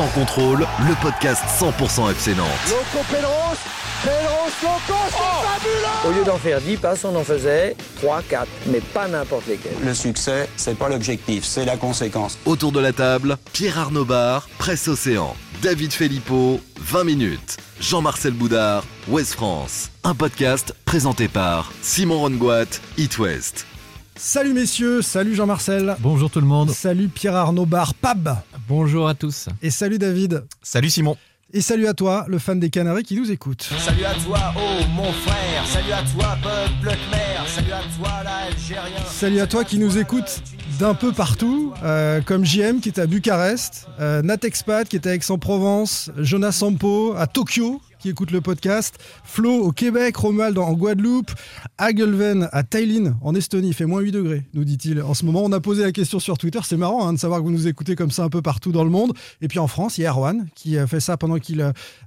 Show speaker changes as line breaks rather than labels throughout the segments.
Sans contrôle, le podcast 100% FC Nantes.
Loco Pélos, Pélos, Loco, c'est fabuleux
Au lieu d'en faire 10 passes, on en faisait 3, 4, mais pas n'importe lesquels.
Le succès, c'est pas l'objectif, c'est la conséquence.
Autour de la table, Pierre Arnaud Bar, Presse Océan, David Filippo, 20 minutes. Jean-Marcel Boudard, Ouest France. Un podcast présenté par Simon Rongoat, It West.
Salut messieurs, salut Jean-Marcel.
Bonjour tout le monde.
Salut Pierre Arnaud Bar Pab.
Bonjour à tous.
Et salut David.
Salut Simon.
Et salut à toi, le fan des Canaries qui nous écoute.
Salut à toi, oh mon frère. Salut à toi, peuple khmer. Salut à toi, l'Algérien.
Salut à toi qui nous écoute d'un peu partout, euh, comme JM qui est à Bucarest, euh, Nat Expat qui est à Aix-en-Provence, Jonas Sampo à Tokyo qui écoute le podcast, Flo au Québec, Romuald en Guadeloupe, Hagelven à Tallinn en Estonie, il fait moins 8 degrés, nous dit-il. En ce moment, on a posé la question sur Twitter, c'est marrant hein, de savoir que vous nous écoutez comme ça un peu partout dans le monde. Et puis en France, il y a Erwan qui a fait ça pendant qu'il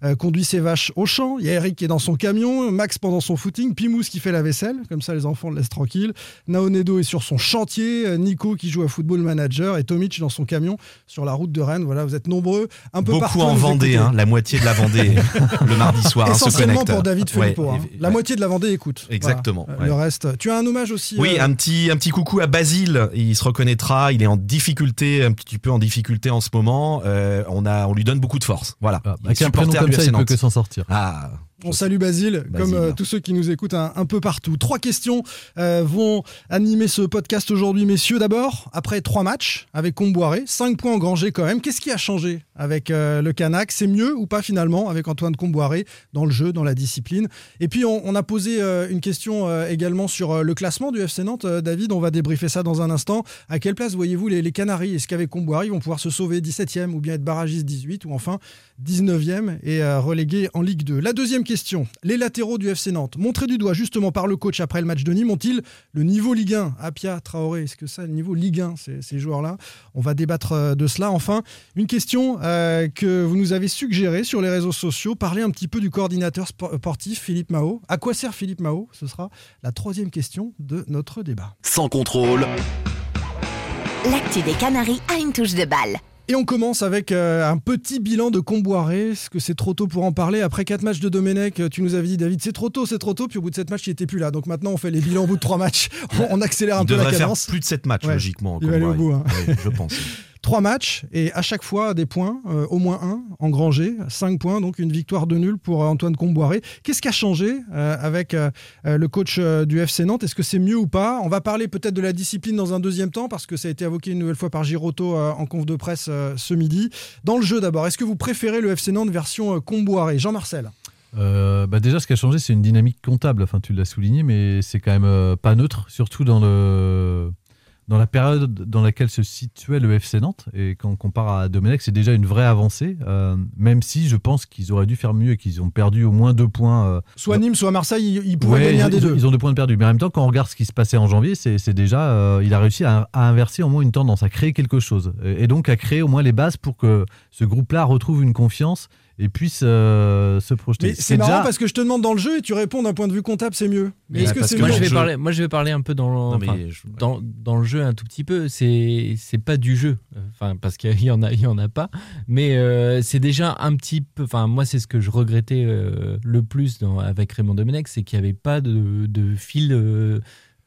euh, conduit ses vaches au champ, il y a Eric qui est dans son camion, Max pendant son footing, Pimous qui fait la vaisselle, comme ça les enfants le laissent tranquille, Naonedo est sur son chantier, euh, Nico qui joue à Football Manager. Et Tomic dans son camion sur la route de Rennes. Voilà, vous êtes nombreux, un peu
Beaucoup
partout. à
en Vendée, hein, la moitié de la Vendée. Le mardi soir. hein, se
Essentiellement pour David Filippo.
Ouais,
hein. La moitié de la Vendée écoute.
Exactement,
Voilà.
ouais.
Le reste. Tu as un hommage aussi.
Oui,
euh,
un petit, un petit coucou à Basile. Il se reconnaîtra. Il est en difficulté, un petit peu en difficulté en ce moment. Euh, on a, on lui donne beaucoup de force. Voilà.
Ah,
Il est
avec un prénom comme
du
ça, il peut que s'en sortir.
Ah.
On salue Basile,
Basile.
comme euh, tous ceux qui nous écoutent un, un peu partout. Trois questions euh, vont animer ce podcast aujourd'hui, messieurs. D'abord, après trois matchs avec Comboiré, cinq points engrangés quand même. Qu'est-ce qui a changé avec euh, le Canac C'est mieux ou pas finalement avec Antoine Comboiré dans le jeu, dans la discipline? Et puis on, on a posé une question également sur le classement du FC Nantes. David, on va débriefer ça dans un instant. À quelle place voyez-vous les, les Canaries? Est-ce qu'avec Comboiré, ils vont pouvoir se sauver 17e ou bien être barragistes 18 ou enfin 19e et euh, relégués en Ligue 2 La deuxième question, les latéraux du FC Nantes, montrés du doigt justement par le coach après le match de Nîmes, ont-ils le niveau Ligue 1 Apia, Traoré, est-ce que ça, le niveau Ligue 1, ces, ces joueurs-là? On va débattre euh, de cela. Enfin, une question euh, que vous nous avez suggérée sur les réseaux sociaux, parler un petit peu du coordinateur spo- sportif Philippe Mao. À quoi sert Philippe Mao? Ce sera la troisième question de notre débat.
Sans contrôle,
L'actu des Canaries a une touche de balle.
Et on commence avec euh, un petit bilan de Comboiré. Est-ce que c'est trop tôt pour en parler? Après quatre matchs de Domenech, euh, tu nous avais dit, David, c'est trop tôt, c'est trop tôt. Puis au bout de sept matchs, il était plus là. Donc maintenant, on fait les bilans au bout de trois matchs. On, on accélère un
Il
peu la
faire
cadence.
plus de 7 matchs,
Ouais.
logiquement.
Il va aller au bout, hein.
Ouais, je pense.
Trois matchs et à chaque fois des points, euh, au moins un engrangé, cinq points, donc une victoire de nul pour euh, Antoine Comboiré. Qu'est-ce qui a changé euh, avec le coach du FC Nantes? Est-ce que c'est mieux ou pas? On va parler peut-être de la discipline dans un deuxième temps parce que ça a été évoqué une nouvelle fois par Giroto euh, en conf de presse ce midi. Dans le jeu d'abord, est-ce que vous préférez le FC Nantes version Comboiré? Jean-Marcel
bah déjà, ce qui a changé, c'est une dynamique comptable. Enfin, tu l'as souligné, mais c'est quand même pas neutre, surtout dans le dans la période dans laquelle se situait le FC Nantes. Et quand on compare à Domenech, c'est déjà une vraie avancée. euh, même si je pense qu'ils auraient dû faire mieux et qu'ils ont perdu au moins deux points. euh,
Soit Nîmes, soit Marseille, ils, ils pourraient
Ouais,
gagner un des deux.
ils ont deux points de perdu. Mais en même temps, quand on regarde ce qui se passait en janvier, c'est c'est déjà, euh, il a réussi à, à inverser au moins une tendance, à créer quelque chose. Et, et donc à créer au moins les bases pour que ce groupe-là retrouve une confiance et puisse euh, se projeter.
C'est marrant parce que je te demande dans le jeu et tu réponds d'un point de vue comptable, c'est mieux. Mais
Ouais,
est-ce que c'est
moi,
je vais parler, moi, je vais parler un peu dans,
Non, mais
enfin,
je-
dans, dans le jeu un tout petit peu. C'est pas du jeu, enfin parce qu'il y en a, il y en a pas. Mais euh, c'est déjà un petit peu. Enfin, moi, c'est ce que je regrettais euh, le plus dans- avec Raymond Domenech, c'est qu'il n'y avait pas de, de fil euh,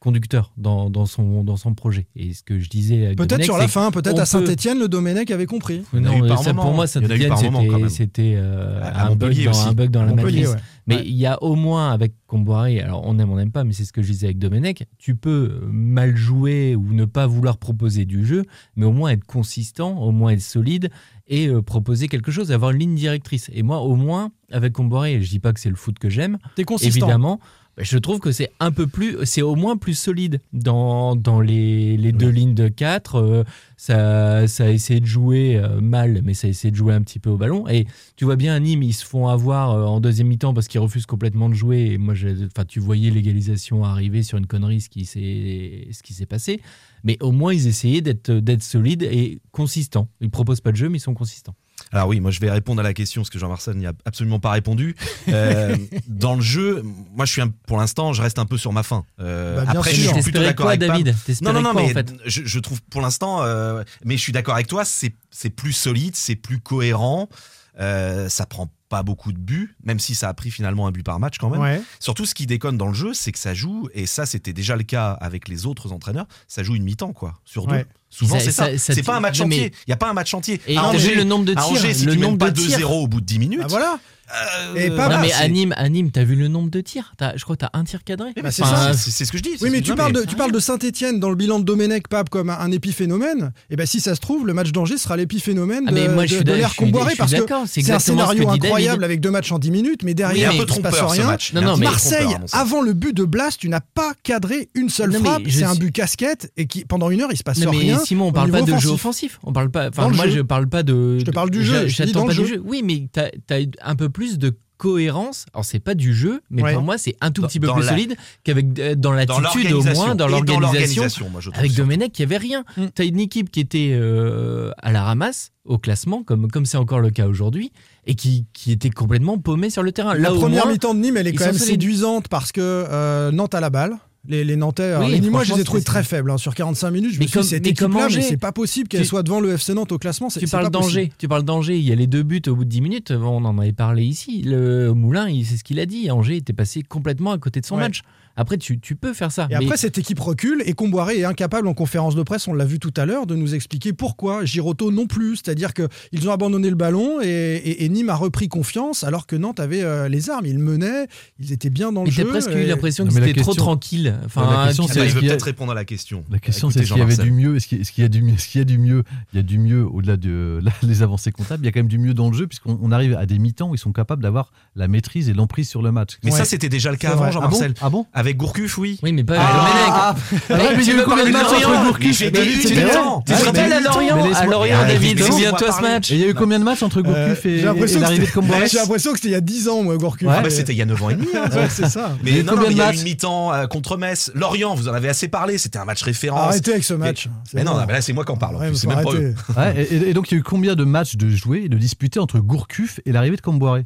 conducteur dans, dans son dans son projet. Et ce que je disais. avec
Peut-être sur la fin, peut-être à
peut-
Saint-Etienne, le Domenech avait compris.
Non,
par
ça,
moment.
pour moi,
eu
Saint-Etienne, c'était euh, un, bug dans,
aussi.
un bug dans la matrice.
ouais.
Mais
Ouais.
il y a au moins avec Comboiré, alors on aime, on n'aime pas, mais c'est ce que je disais avec Domenech, tu peux mal jouer ou ne pas vouloir proposer du jeu, mais au moins être consistant, au moins être solide et euh, proposer quelque chose, avoir une ligne directrice. Et moi, au moins, avec Comboiré, je dis pas que c'est le foot que j'aime, évidemment, je trouve que c'est un peu plus, c'est au moins plus solide dans, dans les, les deux lignes de 4. ça, ça a essayé de jouer euh, mal, mais ça a essayé de jouer un petit peu au ballon. Et tu vois bien, Nîmes, ils se font avoir euh, en deuxième mi-temps parce qu'ils refusent complètement de jouer. Et moi, enfin, tu voyais l'égalisation arriver sur une connerie, ce qui s'est passé. Mais au moins, ils essayaient d'être solides et consistants. Ils proposent pas de jeu, mais ils sont consistants.
Alors oui, moi je vais répondre à la question parce que Jean-Marcel n'y a absolument pas répondu. Euh, dans le jeu, moi je suis un, pour l'instant, je reste un peu sur ma fin. Euh, après, je suis plutôt d'accord avec
David.
Non, non, non, mais je, je, trouve pour l'instant, euh, mais je suis d'accord avec toi, c'est plus solide, c'est plus cohérent. Euh, ça prend pas beaucoup de buts, même si ça a pris finalement un but par match quand même. Surtout, ce qui déconne dans le jeu, c'est que ça joue, et ça c'était déjà le cas avec les autres entraîneurs, ça joue une mi-temps quoi, sur deux. Souvent c'est ça. c'est pas un match entier. Il y a pas un match entier.
Et
à
le nombre de tirs,
si tu
nombre de pas
2-0 au bout de 10 minutes.
Ah, voilà.
Euh,
et pas
non, mais à Nîmes, à Nîmes, t'as vu le nombre de tirs as, Je crois que t'as un tir cadré.
C'est
ce que je dis.
Oui, mais tu, parles de, Saint-Etienne dans le bilan de Domenech, Pape, comme un épiphénomène. Et bien, si ça se trouve, le match d'Angers sera l'épiphénomène
ah,
de,
moi,
de, de l'ère comboiré parce que
c'est
un scénario incroyable avec deux matchs en 10 minutes, mais derrière, il ne se passe rien. Marseille, avant le but de Blast, tu n'as pas cadré une seule frappe. C'est un but casquette et qui pendant une heure, il se passe
rien. Mais Simon, on parle pas de jeu
offensif.
Moi, je parle pas de.
Je te parle du jeu.
Oui, mais t'as un peu plus de cohérence. Alors c'est pas du jeu, mais pour moi c'est un tout petit peu plus solide qu'avec euh, dans l'attitude au moins dans l'organisation. Avec Domenech, il y avait rien.
Mm.
T'as une équipe qui était euh, à la ramasse au classement, comme comme c'est encore le cas aujourd'hui, et qui, qui était complètement paumée sur le terrain.
La première mi-temps de Nîmes, elle est quand même séduisante parce que euh, Nantes a la balle les, Nantais. Hein.
Oui,
je les ai trouvés très faibles. Hein, sur 45 minutes, je
mais
me suis dit, cette équipe-là, mais c'est pas possible qu'elle soit devant le FC Nantes au classement.
Tu parles d'Angers. Tu parles. Il y a les deux buts au bout de 10 minutes. On en avait parlé ici. Le Moulin, c'est ce qu'il a dit. Angers était passé complètement à côté de son match. Après, tu, tu peux faire ça.
Et après, cette équipe recule et Comboiré est incapable en conférence de presse, on l'a vu tout à l'heure, de nous expliquer pourquoi. Giroto non plus. C'est-à-dire qu'ils ont abandonné le ballon et, Nîmes a repris confiance alors que Nantes avait euh, les armes. Ils menaient, ils étaient bien dans le jeu.
J'ai presque
et...
eu l'impression que c'était trop tranquille.
La question,
Je
vais
peut-être répondre à la question.
La question, c'est ce qu'il y avait du mieux Est-ce qu'il y a du mieux Est-ce y a du mieux Il y a du mieux au-delà de avancées comptables. Il y a quand même du mieux dans le jeu puisqu'on arrive à des mi-temps où ils sont capables d'avoir la maîtrise et l'emprise sur le match.
Mais ça, c'était déjà le cas avant, Jean-Marcel.
Ah bon?
Ah avec Gourcuff, oui.
Oui, mais pas
ah,
Domenech.
Ah, ah, ah, mais il y a eu combien de matchs entre Gourcuff et
à Lorient Lorient, David, souviens-toi ce match.
Il y a eu combien de matchs entre
euh, Gourcuff
et l'arrivée de Comboirec
J'ai l'impression que c'était il y a 10 ans, moi, Gourcuff.
C'était il y a 9 ans et demi. Hein.
C'est ça.
Mais non, il y a eu une mi-temps euh, contre Metz. Lorient, vous en avez assez parlé. C'était un match référence.
Arrêtez avec ce match.
Mais non, là, c'est moi qui en parle. C'est.
Et donc, il y a eu combien de matchs de jouer et de disputés entre Gourcuff et l'arrivée de Comboirec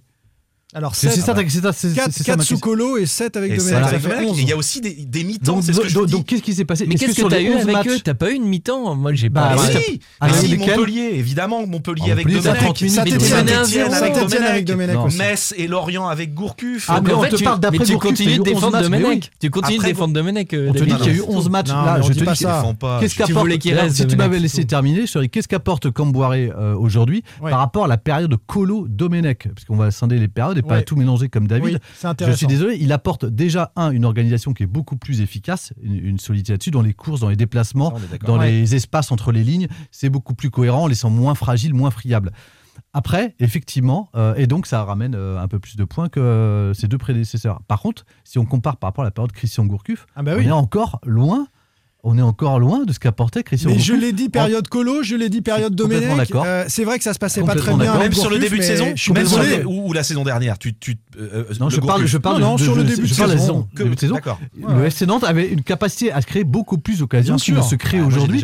alors
c'est ça, c'est
4 sous Colo et 7 avec Domenech.
Il y a aussi des, des mi-temps.
Donc qu'est-ce qui s'est passé
Mais qu'est-ce que t'as eu avec eux T'as pas eu une mi-temps Moi j'ai
bah,
pas.
Ah,
ah
si, Montpellier évidemment, Montpellier avec Domenech,
Saint-Étienne avec Domenech,
Metz et Lorient avec Gourcuff.
Ah mais on te parle d'après
Tu continues de défendre Domenech. Tu continues de défendre Domenech.
On te dit qu'il y a eu 11 matchs là. Je te dis Qu'est-ce qu'apporte Si tu m'avais laissé terminer, je qu'est-ce qu'apporte Camboiré euh, aujourd'hui par rapport à la période Colo Domenech, parce qu'on va scinder les périodes pas tout mélanger comme David. Je suis désolé, il apporte déjà, un, une organisation qui est beaucoup plus efficace, une, solidité là-dessus, dans les courses, dans les déplacements, dans les espaces entre les lignes. C'est beaucoup plus cohérent, en laissant moins fragile, moins friable. Après, effectivement, euh, et donc ça ramène euh, un peu plus de points que euh, ses deux prédécesseurs. Par contre, si on compare par rapport à la période Christian Gourcuff,
ah bah
est encore loin on est encore loin de ce qu'apportait Christian
Mais je l'ai dit période colo, je l'ai dit période Domenech. Euh, c'est vrai que ça se passait pas très bien.
Même sur le début de saison, ou, la saison dernière. Euh,
non, je parle, parle, de,
sur le début de, saison.
Saison. Le FC Nantes avait une capacité à créer beaucoup plus d'occasions qui ne se créent
ah,
aujourd'hui.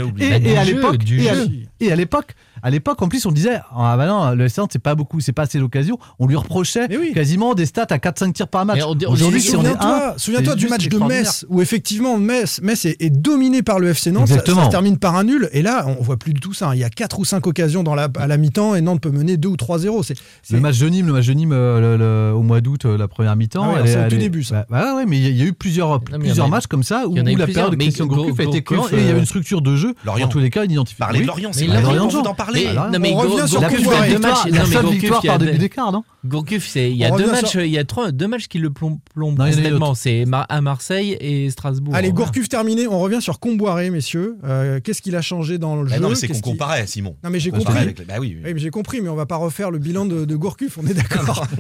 Et à l'époque, à l'époque, en plus, on disait Ah bah non, le S1, c'est pas beaucoup, c'est pas assez d'occasion. On lui reprochait quasiment des stats à 4-5 tirs par match. Aujourd'hui, si on est un,
Souviens-toi du match de Metz, où effectivement, Metz, Metz est, dominé par le FC Nantes. Ça, se termine par un nul. Et là, on voit plus du tout ça. Il y a 4 ou 5 occasions dans la, à la mi-temps et Nantes peut mener 2 ou 3-0. C'est,
Le match de Nîmes, le match de Nîmes euh, au mois d'août, euh, la première mi-temps.
Ah c'est au début, ça.
Bah, bah ouais, mais il y, a eu plusieurs, plusieurs matchs comme ça où, la période de Christian Gourcuff a été cohérente et il y
a
une structure de jeu. Dans tous les cas, une
identification.
Parler
de Lorient, c'est parler.
Mais, non, mais
on
go,
revient go, sur
la,
la,
victoire, la seule victoire par demi d'écart, non?
Gourcuff, il y a deux matchs, il y a trois, deux matchs qui le plombent,
plombent
C'est à Marseille et Strasbourg.
Allez, Gourcuff terminé. On revient sur Comboiré, messieurs. Euh, qu'est-ce qu'il a changé dans le
bah
jeu
Non, c'est qu'on
qu
comparait, Simon.
Non, mais j'ai compris.
Bah oui, oui.
mais j'ai compris, mais on va pas refaire le bilan de, de Gourcuff. On est d'accord.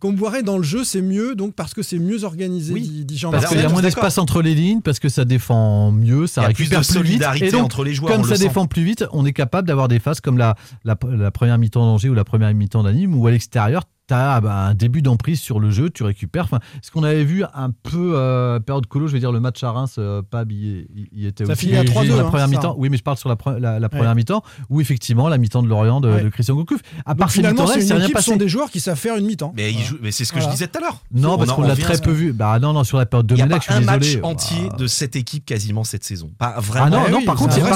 Comboiré dans le jeu, c'est mieux, donc parce que c'est mieux organisé,
oui.
dit Jean
Parce qu'il y a moins d'espace entre les lignes, parce que ça défend mieux, ça récupère plus, vite. Et
entre les joueurs,
comme ça défend plus vite, on est capable d'avoir des phases comme la, première mi-temps d'Angers ou la première mi-temps d'Anime, ou à l'extérieur, tu as un début d'emprise sur le jeu, tu récupères. Enfin, ce qu'on avait vu un peu euh, période colo, je veux dire le match à Reims, euh, Pab y, y- était
Ça
aussi.
finit à 3-2,
la
hein,
première mi-temps. Oui, mais je parle sur la, pre- la- la première
Ouais.
mi-temps, où effectivement la mi-temps de Lorient de,
Ouais.
de Christian Gourcuff. À
Donc
part ces
finalement, c'est une équipe, sont des joueurs qui savent faire une mi-temps.
Mais,
Voilà.
c'est ce que
Voilà.
je disais tout à l'heure.
Non,
On
parce qu'on l'a très peu vu. Bah non, non, sur la période de
pas
je suis
un match
désolé.
entier
Ah.
de cette équipe quasiment cette saison. Pas vraiment.
Ah non,
Ouais,
non,
oui,
par contre,
un
il y a-
vrai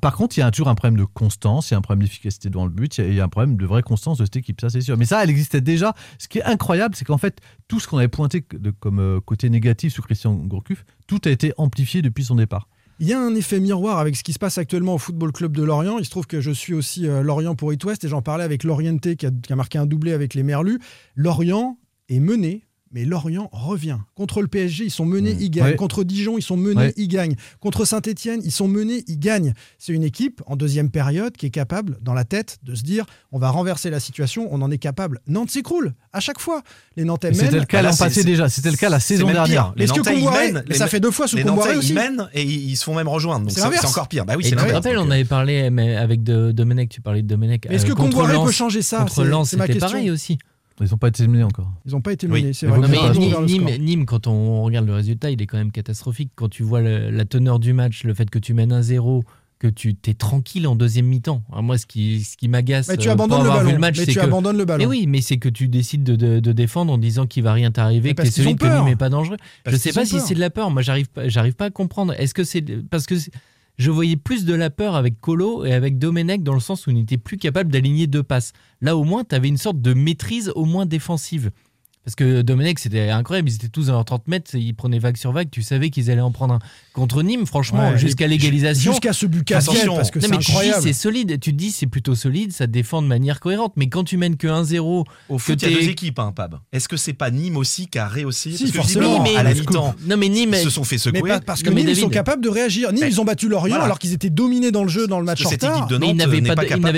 par, contre il y a toujours un problème de constance, il y a un problème d'efficacité devant le but, il y a- il y, a un problème de vraie constance de cette équipe, ça c'est sûr. Mais ça, elle existait déjà. Ce qui est incroyable, c'est qu'en fait, tout ce qu'on avait pointé comme euh, côté négatif sur Christian Gourcuff, tout a été amplifié depuis son départ.
Il y a un effet miroir avec ce qui se passe actuellement au Football Club de Lorient. Il se trouve que je suis aussi euh, Lorient pour It West et j'en parlais avec Lorienté qui a, qui a marqué un doublé avec les Merlus. Lorient est mené. Mais Lorient revient. Contre le PSG, ils sont menés,
Mmh.
ils gagnent.
Ouais.
Contre Dijon, ils sont menés,
Ouais.
ils gagnent. Contre Saint-Etienne, ils sont menés, ils gagnent. C'est une équipe en deuxième période qui est capable, dans la tête, de se dire on va renverser la situation, on en est capable. Nantes s'écroule à chaque fois. Les Nantais
C'était
mènent.
le cas
là,
l'an passé déjà, c'était le cas la saison dernière.
Les
Est-ce que
Nantais, ils mènent, les
ça fait deux fois sous
Les
Comboiré
Nantais,
aussi.
ils mènent et ils se font même rejoindre. Donc
C'est
c'est
l'inverse.
c'est encore pire. Bah oui,
Et
c'est l'inverse. Donc,
on
euh,
avait parlé mais avec Domenech, tu parlais de Domenech.
Est-ce
euh,
que Comboiré peut changer ça
Contre
C'est-
Lens, c'était
question.
pareil aussi.
Ils n'ont pas été menés encore.
Ils n'ont pas été
Oui.
menés, c'est
Mais
vrai.
Non, mais
Nîmes-
quand on regarde le résultat, il est quand même catastrophique. Quand tu vois le- la teneur du match, le fait que tu mènes 1-0, que tu t'es tranquille en deuxième mi-temps. Moi, ce qui, ce qui m'agace,
Mais tu
euh,
abandonnes le ballon.
match,
mais
c'est
tu
que
abandonnes le ballon.
mais oui, mais c'est que tu décides de, de- de défendre en disant qu'il va rien t'arriver, que t'es solide, que. Nîmes n'est pas dangereux.
Parce
je sais pas si c'est de la peur. Moi, j'arrive pas, j'arrive pas à comprendre. Est-ce que c'est parce que c'est- je voyais plus de la peur avec Colo et avec Domenech dans le sens où on n'était plus capable d'aligner deux passes. Là, au moins, tu avais une sorte de maîtrise au moins défensive. Parce que Domenech, c'était incroyable. Ils étaient tous dans leurs 30 mètres, ils prenaient vague sur vague. Tu savais qu'ils allaient en prendre un. Contre Nîmes, franchement,
Ouais,
jusqu'à l'égalisation.
Jusqu'à ce but parce que
Non,
c'est
mais tu dis
incroyable.
c'est solide, tu te dis c'est plutôt solide, ça défend de manière cohérente. Mais quand tu mènes que 1-0,
Au foot, il y a deux équipes, hein, Pab. Est-ce que c'est pas Nîmes aussi qui a réussi
Si, forcément.
mais-
à la
mais-
mi-temps,
non mais Nîmes,
ils se sont fait
Mais
secouer.
pas- parce que
mais
Nîmes, ils sont capables de réagir. Nîmes,
Mais-
ils ont battu Lorient
voilà.
alors qu'ils étaient dominés dans le jeu, dans le match en retard.
mais ils
Nantes
n'avaient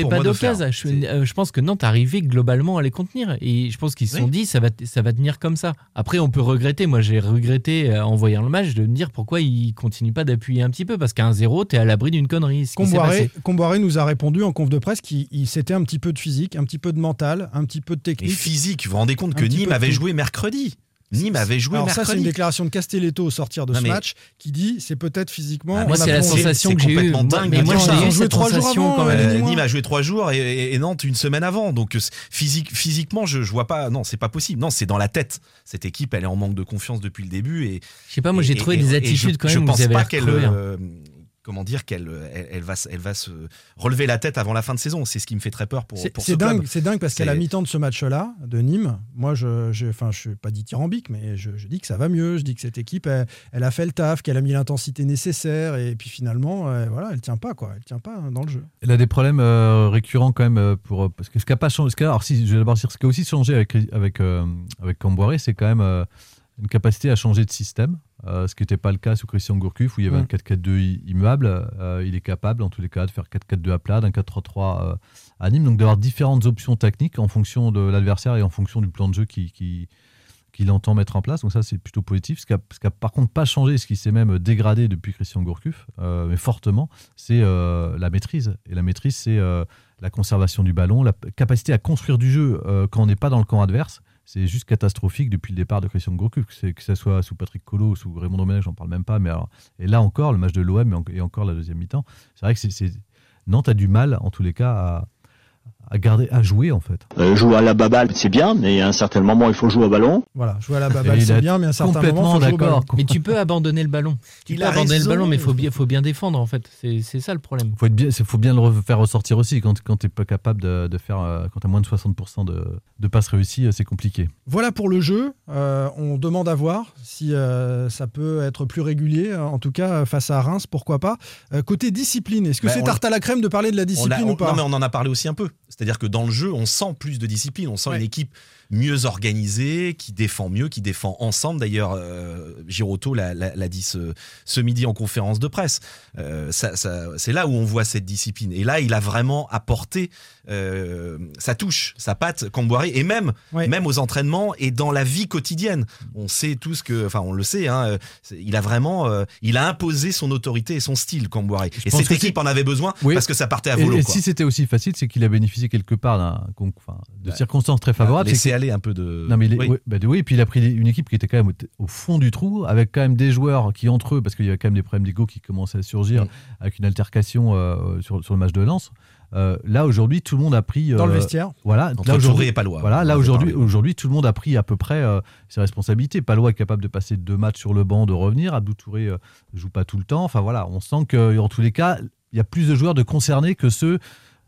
pas, d'occasion. Je, euh, je pense que Nantes arrivait globalement à les contenir. Et je pense qu'ils se sont dit ça va, tenir comme ça. Après, on peut regretter. Moi, j'ai regretté euh, en voyant le match de me dire pourquoi ils continuent pas d'appuyer un petit peu. Parce qu'à 1-0, t'es à l'abri d'une connerie. ce qui s'est
Comboiré,
passé.
Comboiré nous a répondu en conf de presse qu'il il- c'était un petit peu de physique, un petit peu de mental, un petit peu de
Et
technique.
physique, vous vous rendez compte
Un
que Nîmes avait joué mercredi. Nîmes avait joué
Alors ça, c'est une déclaration de Castelletto au sortir de
Non,
ce
mais-
match qui dit c'est peut-être physiquement.
Ah,
Moi, c'est la sensation que j'ai eue. Mais moi, j'ai eu
joué trois jours avant,
quand
euh,
même.
Euh. Nîmes a joué trois jours et, et- et Nantes une semaine avant. Donc euh, physique, physiquement, je, je vois pas. Non, c'est pas possible. Non, c'est dans la tête. Cette équipe, elle est en manque de confiance depuis le début. Et
Je sais pas, moi, j'ai
et-
trouvé
et-
des
et
attitudes
je,
quand
je
même. où
pense
ils avaient
pas qu'elle.
Hein.
comment dire qu'elle elle, elle va, se- elle va se relever la tête avant la fin de saison. C'est ce qui me fait très peur pour,
C'est
pour
c'est
ce
dingue,
club.
c'est dingue parce qu'à la mi-temps de ce match-là, de Nîmes, moi, je, je, enfin, je suis pas dithyrambique, mais je, je dis que ça va mieux. Je dis que cette équipe, elle, elle a fait le taf, qu'elle a mis l'intensité nécessaire, et puis finalement, euh, voilà, elle tient pas, quoi. Elle tient pas dans le jeu.
Elle a des problèmes euh, récurrents quand même euh, pour parce que ce qui a pas changé. Ce qui a- alors si je vais d'abord dire ce qui a aussi changé avec avec euh, avec Camboiré, c'est quand même euh, une capacité à changer de système, euh, ce qui n'était pas le cas sous Christian Gourcuff où il y avait
Mm.
un 4-4-2 i- immuable. Euh, il est capable en tous les cas de faire 4-4-2 à plat, d'un 4-3-3 euh, à Nîmes, donc d'avoir différentes options techniques en fonction de l'adversaire et en fonction du plan de jeu qui, qui qu'il entend mettre en place. Donc ça, c'est plutôt positif. Ce qui a, ce qui a par contre pas changé, ce qui s'est même dégradé depuis Christian Gourcuff, euh, mais fortement, c'est la maîtrise. Et la maîtrise, c'est la conservation du ballon, la capacité à construire du jeu quand on n'est pas dans le camp adverse. C'est juste catastrophique depuis le départ de Christian Gourcuff, que, ce soit sous Patrick Collot ou sous Raymond Domenech, j'en parle même pas. Mais alors, et là encore, le match de l'OM et, en- et encore la deuxième mi-temps, c'est vrai que Nantes a du mal, en tous les cas, à, à garder, à jouer en fait.
Euh, jouer à la baballe, c'est bien, mais à un certain moment, il faut jouer au ballon.
Voilà, jouer à la baballe,
il
c'est
a
bien, mais à un certain moment, faut jouer au ballon.
d'accord.
Mais tu peux abandonner le ballon. Tu
Il
peux abandonner
raison.
le ballon, mais il faut bien, faut bien défendre en fait. C'est ça le problème.
faut être bien, faut bien le re- faire ressortir aussi. Quand, quand tu n'es pas capable de, de faire, euh, quand tu as moins de 60% de, de passes réussies, euh, c'est compliqué.
Voilà pour le jeu. Euh, on demande à voir si euh, ça peut être plus régulier. En tout cas, face à Reims, pourquoi pas. Euh, côté discipline, est-ce que
Bah,
c'est tarte à la crème de parler de la
On
discipline
a- on-
ou pas?
Non, mais on en a parlé aussi un peu. C'est-à-dire que dans le jeu, on sent plus de discipline. On sent
Ouais.
une équipe mieux organisée, qui défend mieux, qui défend ensemble. D'ailleurs, euh, Girotto l'a dit ce, ce midi en conférence de presse. Euh, ça- ça- c'est là où on voit cette discipline. Et là, il a vraiment apporté euh, sa touche, sa patte, Camboiré, et même,
Ouais.
même aux entraînements et dans la vie quotidienne. On sait tous que, enfin, on le sait, hein, euh, il a vraiment, il a imposé son autorité et son style, Camboiré. Et cette équipe en avait besoin
Oui.
parce que ça partait à volo.
et si c'était aussi facile, c'est qu'il avait bénéficié quelque part d'un de circonstances très favorables.
Un peu de.
Non mais il est-
Oui.
ouais, bah, oui, et puis il a pris une équipe qui était quand même au, au fond du trou, avec quand même des joueurs qui entre eux, parce qu'il y a quand même des problèmes d'ego qui commençaient à surgir
Mm.
avec une altercation euh, sur, sur le match de Lens. Euh, là aujourd'hui, tout le monde a pris
Dans le
euh,
vestiaire.
Voilà,
Entre
là, aujourd'hui-
et Palois.
Voilà, là
avait
aujourd'hui, tout le monde a pris à peu près euh, ses responsabilités. Palois est capable de passer deux matchs sur le banc, de revenir. Abdou Touré euh, joue pas tout le temps. Enfin voilà, on sent que en tous les cas, il y a plus de joueurs de concernés que ceux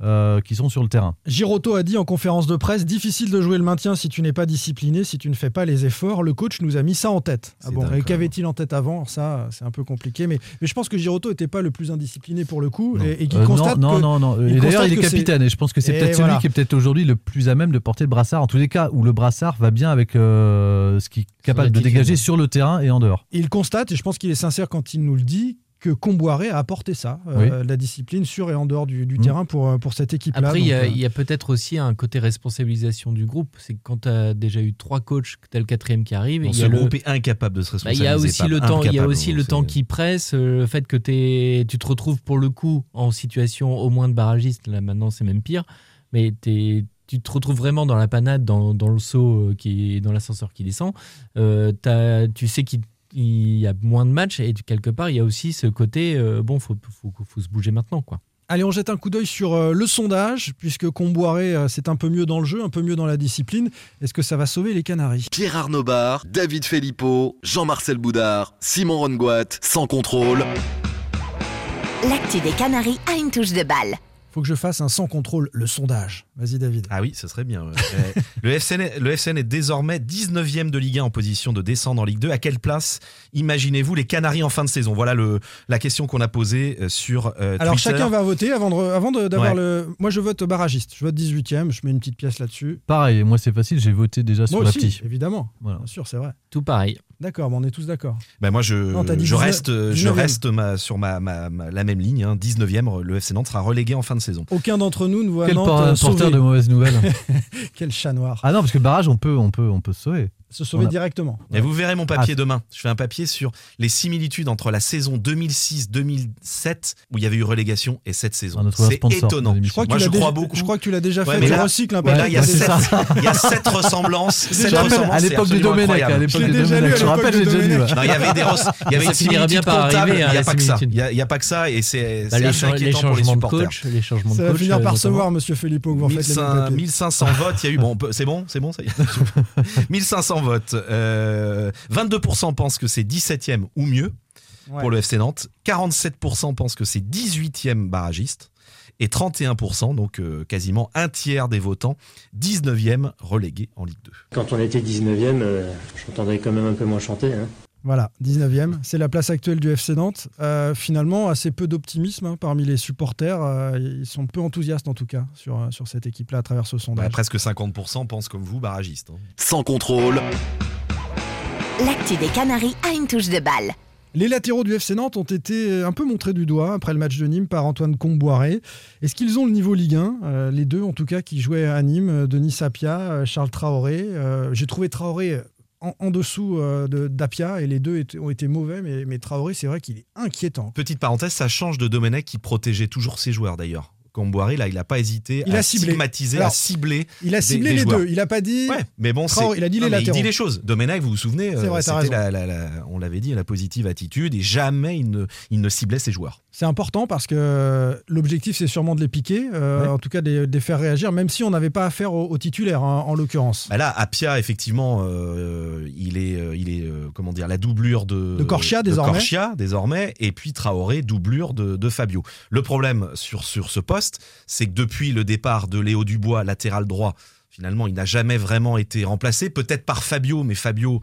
euh, qui sont sur le terrain.
Giroto a dit en conférence de presse difficile de jouer le maintien si tu n'es pas discipliné, si tu ne fais pas les efforts. Le coach nous a mis ça en tête. Ah bon, qu'avait-il en tête avant? Ça, c'est un peu compliqué. Mais, mais je pense que Giroto n'était pas le plus indiscipliné pour le coup.
Non.
Et, et qu'il
Euh,
constate
non,
que-
non, d'ailleurs,
constate
il est capitaine. Et je pense que c'est peut-être
voilà.
celui qui est peut-être aujourd'hui le plus à même de porter le brassard. En tous les cas, où le brassard va bien avec euh, ce qu'il est capable de dégager sur le terrain et en dehors.
il constate, et je pense qu'il est sincère quand il nous le dit, que Comboiré a apporté ça, euh, la discipline sur et en dehors du, du
Mm.
terrain pour, euh, pour cette équipe-là.
Après, il y a,
Donc, euh,
il y a peut-être aussi un côté responsabilisation du groupe. C'est que quand tu as déjà eu trois coachs, que tu as le quatrième qui arrive,
Bon,
y
ce
le,
groupe est incapable de se
Bah,
responsabiliser.
il y a aussi le temps, il y a aussi le temps qui presse, le fait que t'es- tu te retrouves pour le coup en situation au moins de barragiste. Là maintenant, c'est même pire. Mais t'es- tu te retrouves vraiment dans la panade, dans, dans le saut qui est dans l'ascenseur qui descend. Euh, t'as- tu sais qu'il il y a moins de matchs et quelque part il y a aussi ce côté euh, bon faut, faut, faut se bouger maintenant quoi.
Allez, on jette un coup d'œil sur euh, le sondage, puisque Comboiré, euh, c'est un peu mieux dans le jeu, un peu mieux dans la discipline. Est-ce que ça va sauver les Canaries?
Pierre Arnaud Bar, David Filippo, Jean-Marcel Boudard, Simon Rongoat, sans contrôle.
L'actu des Canaries a une touche de balle.
Faut que je fasse un sans contrôle, le sondage. Vas-y, David.
Ah oui, ce serait bien. ouais. Euh, le, FCN est, le FCN est désormais 19e de Ligue 1 en position de descendre en Ligue 2. À quelle place imaginez-vous les Canaries en fin de saison? Voilà le, la question qu'on a posée euh, sur euh,
Alors,
Twitter.
chacun va voter avant de- avant de- d'avoir
Ouais.
le. Moi, je vote barragiste. Je vote 18e. Je mets une petite pièce là-dessus.
Pareil, moi c'est facile, j'ai voté déjà sur la petite.
évidemment.
Voilà.
Bien sûr, c'est vrai.
Tout pareil.
D'accord, mais on est tous d'accord.
Ben moi, je,
Non, t'as dit
je
19
reste, je
19e.
reste ma- sur ma, ma- ma- la même ligne. hein, 19e, le FC Nantes sera relégué en fin de saison.
Aucun d'entre nous ne voit
Quel
Nantes euh,
porteur
sauver.
de mauvaises nouvelles.
Quel chat noir.
ah non, parce que le barrage, on peut, on peut, on peut se sauver.
Se sauver
Voilà.
directement.
Et vous verrez mon papier
Ah.
demain. Je fais un papier sur les similitudes entre la saison 2006-2007 où il y a eu relégation et cette saison. C'est étonnant.
Je crois que
Moi,
tu
je
l'as
crois
déjà-
beaucoup.
Je crois que tu l'as déjà
Ouais,
fait.
mais là-
recycles un peu.
Là, il y, a sept,
ça.
il y a sept ressemblances. Sept
à l'époque
absolument
Domenech, à l'époque Domenech,
à
je me rappelle, j'ai déjà lu. Ouais.
Il y avait des, il y avait
Ça
des
finira bien
similitudes
par
comptables.
arriver, hein,
Il n'y a pas que ça.
similitude.
Il y a- pas que ça et c'est
Bah,
assez
les
inquiétant pour les
changements de
supporters.
coach, les changements de
Ça
coach.
va finir
euh,
par se voir, monsieur Filippo, que vous les mêmes
1500,
papiers.
1500 votes, il y a eu. Bon, c'est bon, c'est bon, ça y est. 1500 votes. Euh, 22% pensent que c'est 17e ou mieux
Ouais.
pour le FC Nantes. 47% pensent que c'est 18e barragiste. Et 31%, donc euh, quasiment un tiers des votants, 19e relégué en Ligue 2.
Quand on était 19e, euh, j'entendais quand même un peu moins chanter. Hein.
Voilà, 19e. C'est la place actuelle du FC Nantes. Euh, finalement, assez peu d'optimisme hein, parmi les supporters. Euh, ils sont peu enthousiastes, en tout cas, sur, euh, sur cette équipe-là à travers ce
Bah,
sondage.
presque 50% pensent comme vous, barragiste. hein.
Sans contrôle.
L'actu des Canaries a une touche de balle.
Les latéraux du FC Nantes ont été un peu montrés du doigt après le match de Nîmes par Antoine Comboiré. Est-ce qu'ils ont le niveau Ligue 1 Euh, Les deux, en tout cas, qui jouaient à Nîmes, Denis Sapia, Charles Traoré. Euh, J'ai trouvé Traoré en, en dessous euh, de d'Apia et les deux étaient- ont été mauvais, mais, mais Traoré, c'est vrai qu'il est inquiétant.
Petite parenthèse, ça change de Domenech qui protégeait toujours ses joueurs d'ailleurs. Comboiré, là, il n'a pas hésité
Il
à
a ciblé.
stigmatiser,
Alors,
à cibler.
Il a ciblé
des
les
joueurs.
deux. Il a pas dit.
Ouais, mais bon, c'est.
Traoré, il a dit les
Non, mais
latéraux.
Il dit les choses. Domenech, vous vous souvenez,
vrai,
euh, la, la- la- on l'avait dit, la positive attitude et jamais il ne, il ne ciblait ses joueurs.
C'est important parce que l'objectif, c'est sûrement de les piquer, euh,
Ouais.
en tout cas de, de les faire réagir, même si on n'avait pas affaire aux titulaires, hein, en l'occurrence.
Bah là, Apia, effectivement, euh, il est, euh, il est euh, comment dire, la doublure de,
De Corchia, désormais.
Corchia, désormais, et puis Traoré, doublure de, de Fabio. Le problème sur, sur ce poste, c'est que depuis le départ de Léo Dubois, latéral droit, finalement, il n'a jamais vraiment été remplacé. Peut-être par Fabio, mais Fabio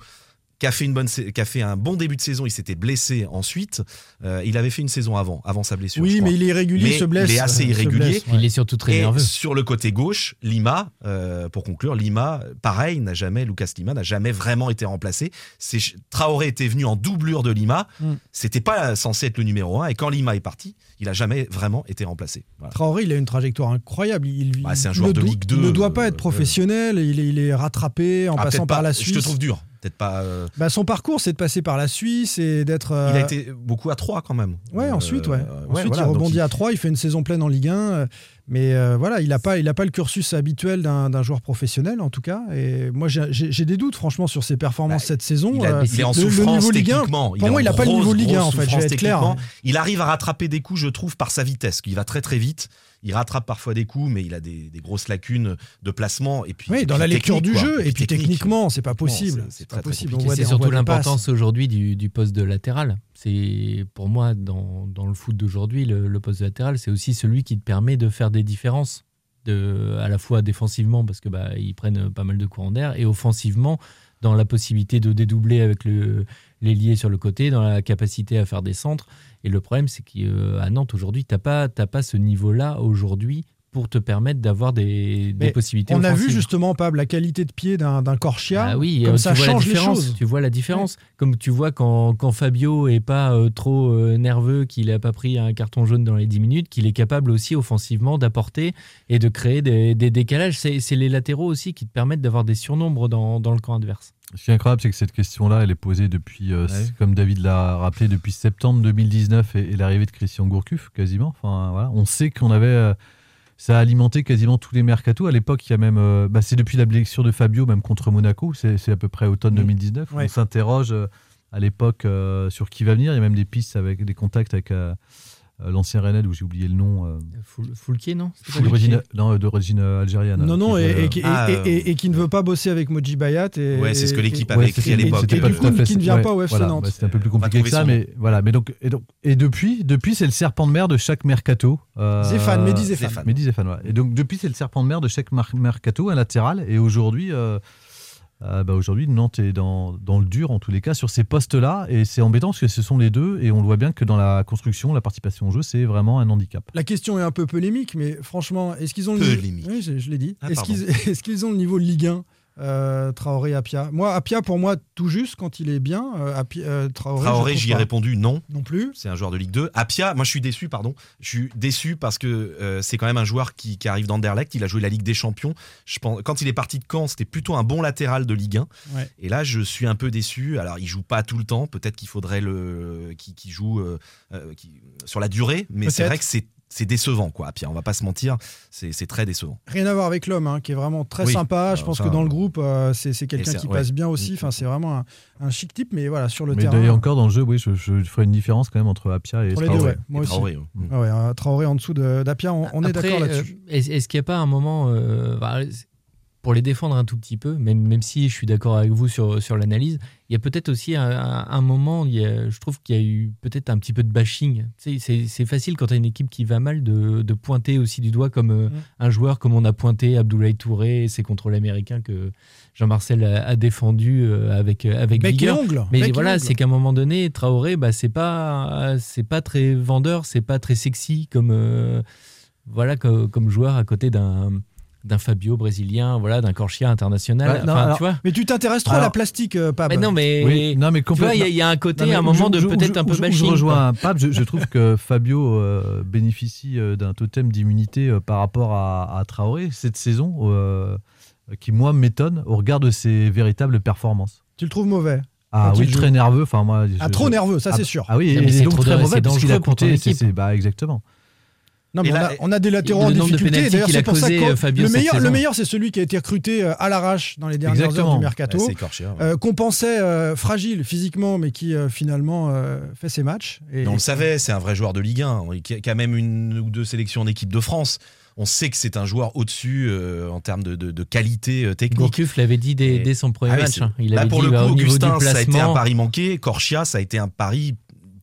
qui a fait une bonne, qui a fait un bon début de saison, il s'était blessé ensuite. Euh, il avait fait une saison avant, avant sa blessure. je
oui, mais il est irrégulier,
Mais
il se blesse.
il est assez
euh,
irrégulier.
blesse, ouais.
Il est surtout très
Et
nerveux.
sur le côté gauche, Lima, euh, pour conclure, Lima, pareil, n'a jamais, Lucas Lima n'a jamais vraiment été remplacé. C'est Traoré était venu en doublure de Lima.
Mm.
C'était pas censé être le numéro un. Et quand Lima est parti, il a jamais vraiment été remplacé. Voilà.
Traoré, il a une trajectoire incroyable. Il,
Bah, c'est un joueur
ne
de Ligue 2,
Il ne doit pas être professionnel. Il est, il est rattrapé en
Ah,
passant par
pas.
la
Je
Suisse.
te trouve dur. Peut-être pas. euh,
Bah, son parcours, c'est de passer par la Suisse et d'être.
Il a
euh,
été beaucoup à 3 quand même.
Ouais,
Euh,
ensuite, ouais. Ensuite,
voilà,
il rebondit
il-
à 3, il fait une saison pleine en Ligue 1. euh, Mais voilà, il n'a pas, il a pas le cursus habituel d'un joueur professionnel, en tout cas. Et moi, j'ai des doutes, franchement, sur ses performances cette saison.
Bah, Il, a- il est en
le- le
souffrance
niveau Ligue 1,
techniquement.
Pour moi, il n'a pas le niveau Ligue 1, en fait. Je vais être clair.
techniquement. Il arrive à rattraper des coups, je trouve, par sa vitesse. Il va très très vite. Il rattrape parfois des coups, mais il a des, des grosses lacunes de placement. Et puis,
Oui,
et
dans
puis
la lecture du
quoi.
jeu, et puis
technique.
techniquement, c'est pas possible.
c'est
pas
très
possible.
compliqué.
On voit
C'est surtout l'importance aujourd'hui du, du poste de latéral. C'est pour moi dans, dans le foot d'aujourd'hui, le, le poste de latéral, c'est aussi celui qui te permet de faire des différences, de, à la fois défensivement parce que bah, ils prennent pas mal de courants d'air et offensivement dans la possibilité de dédoubler avec le l'ailier sur le côté, dans la capacité à faire des centres. Et le problème, c'est qu'à Nantes aujourd'hui, t'as pas t'as pas ce niveau-là aujourd'hui pour te permettre d'avoir des, possibilités.
On a vu justement, Pab, la qualité de pied d'un d'un Corchia.
Ah oui,
comme
euh,
ça change les choses.
Tu vois la différence. Comme tu vois quand, quand Fabio est pas euh, trop euh, nerveux, qu'il n'a pas pris un carton jaune dans les 10 minutes, qu'il est capable aussi offensivement d'apporter et de créer des, des décalages. C'est c'est les latéraux aussi qui te permettent d'avoir des surnombres dans, dans le camp adverse.
Ce qui est incroyable, c'est que cette question-là, elle est posée depuis, euh,
Ouais.
comme David l'a rappelé, depuis septembre 2019 et, et l'arrivée de Christian Gourcuff, quasiment. Enfin, voilà. On sait qu'on avait. Ça a alimenté quasiment tous les mercatos. À l'époque, il y a même. euh, bah, c'est depuis la blessure de Fabio, même contre Monaco. C'est à peu près automne 2019.
Ouais.
On s'interroge euh, à l'époque euh, sur qui va venir. Il y a même des pistes avec des contacts avec l'ancien Rennes, où j'ai oublié le nom. euh,
Foulquier, non
Foul-
Foulquier
d'origine- non, d'origine euh, algériane.
Non, non, et,
euh,
qui- et-
Ah,
et-
euh,
et- et qui ne veut pas bosser avec Moji Bayat. Et,
Ouais, c'est ce que l'équipe avait
Ouais,
écrit à l'époque.
qui ne vient
ouais,
pas au FC
voilà,
Nantes.
bah, C'était un peu plus compliqué que ça, mais voilà. Mais donc, et, donc, et depuis, depuis c'est le serpent de mer de chaque mercato. euh,
Zéphane, Mehdi Zéphane.
Mehdi Zéphane, ouais. Et donc, depuis, c'est le serpent de mer de chaque mercato, un latéral. Et aujourd'hui, euh, bah, aujourd'hui Nantes est dans, dans le dur, en tous les cas, sur ces postes-là. Et c'est embêtant parce que ce sont les deux. Et on le voit bien que dans la construction, la participation au jeu, c'est vraiment un handicap.
La question est un peu polémique, mais franchement, est-ce qu'ils ont le. Oui, je, je l'ai dit.
Ah,
est-ce qu'ils est-ce qu'ils ont le niveau Ligue 1 euh, Traoré, Apia. Moi, Apia, pour moi, tout juste quand il est bien. euh, Apia- euh, Traoré,
j'y ai répondu non.
Non plus.
C'est un joueur de Ligue 2. Apia, moi je suis déçu, pardon. Je suis déçu parce que c'est quand même un joueur qui, qui arrive d'Anderlecht. Il a joué la Ligue des Champions. Je pense, quand il est parti de Caen, c'était plutôt un bon latéral de Ligue 1.
Ouais.
Et là, je suis un peu déçu. Alors, il joue pas tout le temps. Peut-être qu'il faudrait le qu'il qu'il joue qui- sur la durée. Mais c'est vrai que c'est c'est décevant, quoi. Apia, on va pas se mentir. C'est c'est très décevant.
Rien à voir avec l'homme, hein, qui est vraiment très
Oui.
sympa. Je
Alors
pense que dans le groupe, euh, c'est c'est quelqu'un qui
ouais.
passe bien aussi. Enfin, c'est vraiment un, un chic type, mais voilà, sur le
Mais
terrain.
d'ailleurs, encore dans le jeu, oui, je, je ferai une différence quand même entre Apia et
deux,
Traoré.
ouais. Moi
Et
aussi.
Traoré, ouais. Mm.
Ah ouais, un Traoré en dessous de- d'Apia, on, on est d'accord là-dessus.
euh, est-ce qu'il n'y a pas un moment, euh, bah, pour les défendre un tout petit peu, même, même si je suis d'accord avec vous sur, sur l'analyse, il y a peut-être aussi un, moment, il y a- je trouve qu'il y a eu peut-être un petit peu de bashing. Tu sais, c'est- c'est facile quand tu as une équipe qui va mal de, de pointer aussi du doigt comme euh, un joueur comme on a pointé Abdoulaye Touré et ses contrôles américains que Jean-Marcel a, a défendu euh, avec, euh, avec
Bec et
vigueur.
ongle.
Mais
bec
voilà, c'est qu'à un moment donné, Traoré, bah, c'est pas, c'est pas très vendeur, c'est pas très sexy comme, euh, voilà, co- comme, joueur à côté d'un d'un Fabio brésilien, voilà, d'un Corchia international.
Ouais, non,
Enfin,
alors-
tu vois.
Mais tu t'intéresses trop à la plastique, euh, Pab.
Mais non, mais,
Oui, non, mais
tu vois, il y, a- il y a un côté,
Non,
un moment,
je-
de peut-être un
où
peu
où
bashing.
Je rejoins Pape, je, je trouve que Fabio euh, bénéficie euh, d'un totem d'immunité euh, par rapport à, à Traoré cette saison, euh, qui moi m'étonne au regard de ses véritables performances.
Tu le trouves mauvais.
Ah oui, très nerveux. Enfin moi,
Ah,
je-
trop
je-
nerveux, ça
Ah,
c'est sûr.
Ah oui, et,
c'est
donc
trop
très
dangereux,
mauvais parce qu'il a
dangereux pour ton
coûté. Bah exactement.
Non, mais
Et
on,
là-
a, on a des latéraux en difficulté. D'ailleurs, c'est pour ça que
euh, Fabio,
le meilleur, le meilleur, c'est celui qui a été recruté euh, à l'arrache dans les dernières heures du mercato.
Bah, c'est Corchia, ouais.
euh, qu'on pensait euh, fragile physiquement, mais qui euh, finalement euh, fait ses matchs. Et,
on le savait, c'est un vrai joueur de Ligue 1, qui a, qui a même une ou deux sélections en équipe de France. On sait que c'est un joueur au-dessus euh, en termes de, de- de qualité euh, technique.
Gourcuff l'avait dit dès, son premier
Ah
match. hein. Il
Bah,
avait
pour
dit
le
bah,
coup,
au niveau
Augustin, ça a été un pari manqué. Corchia, ça a été un pari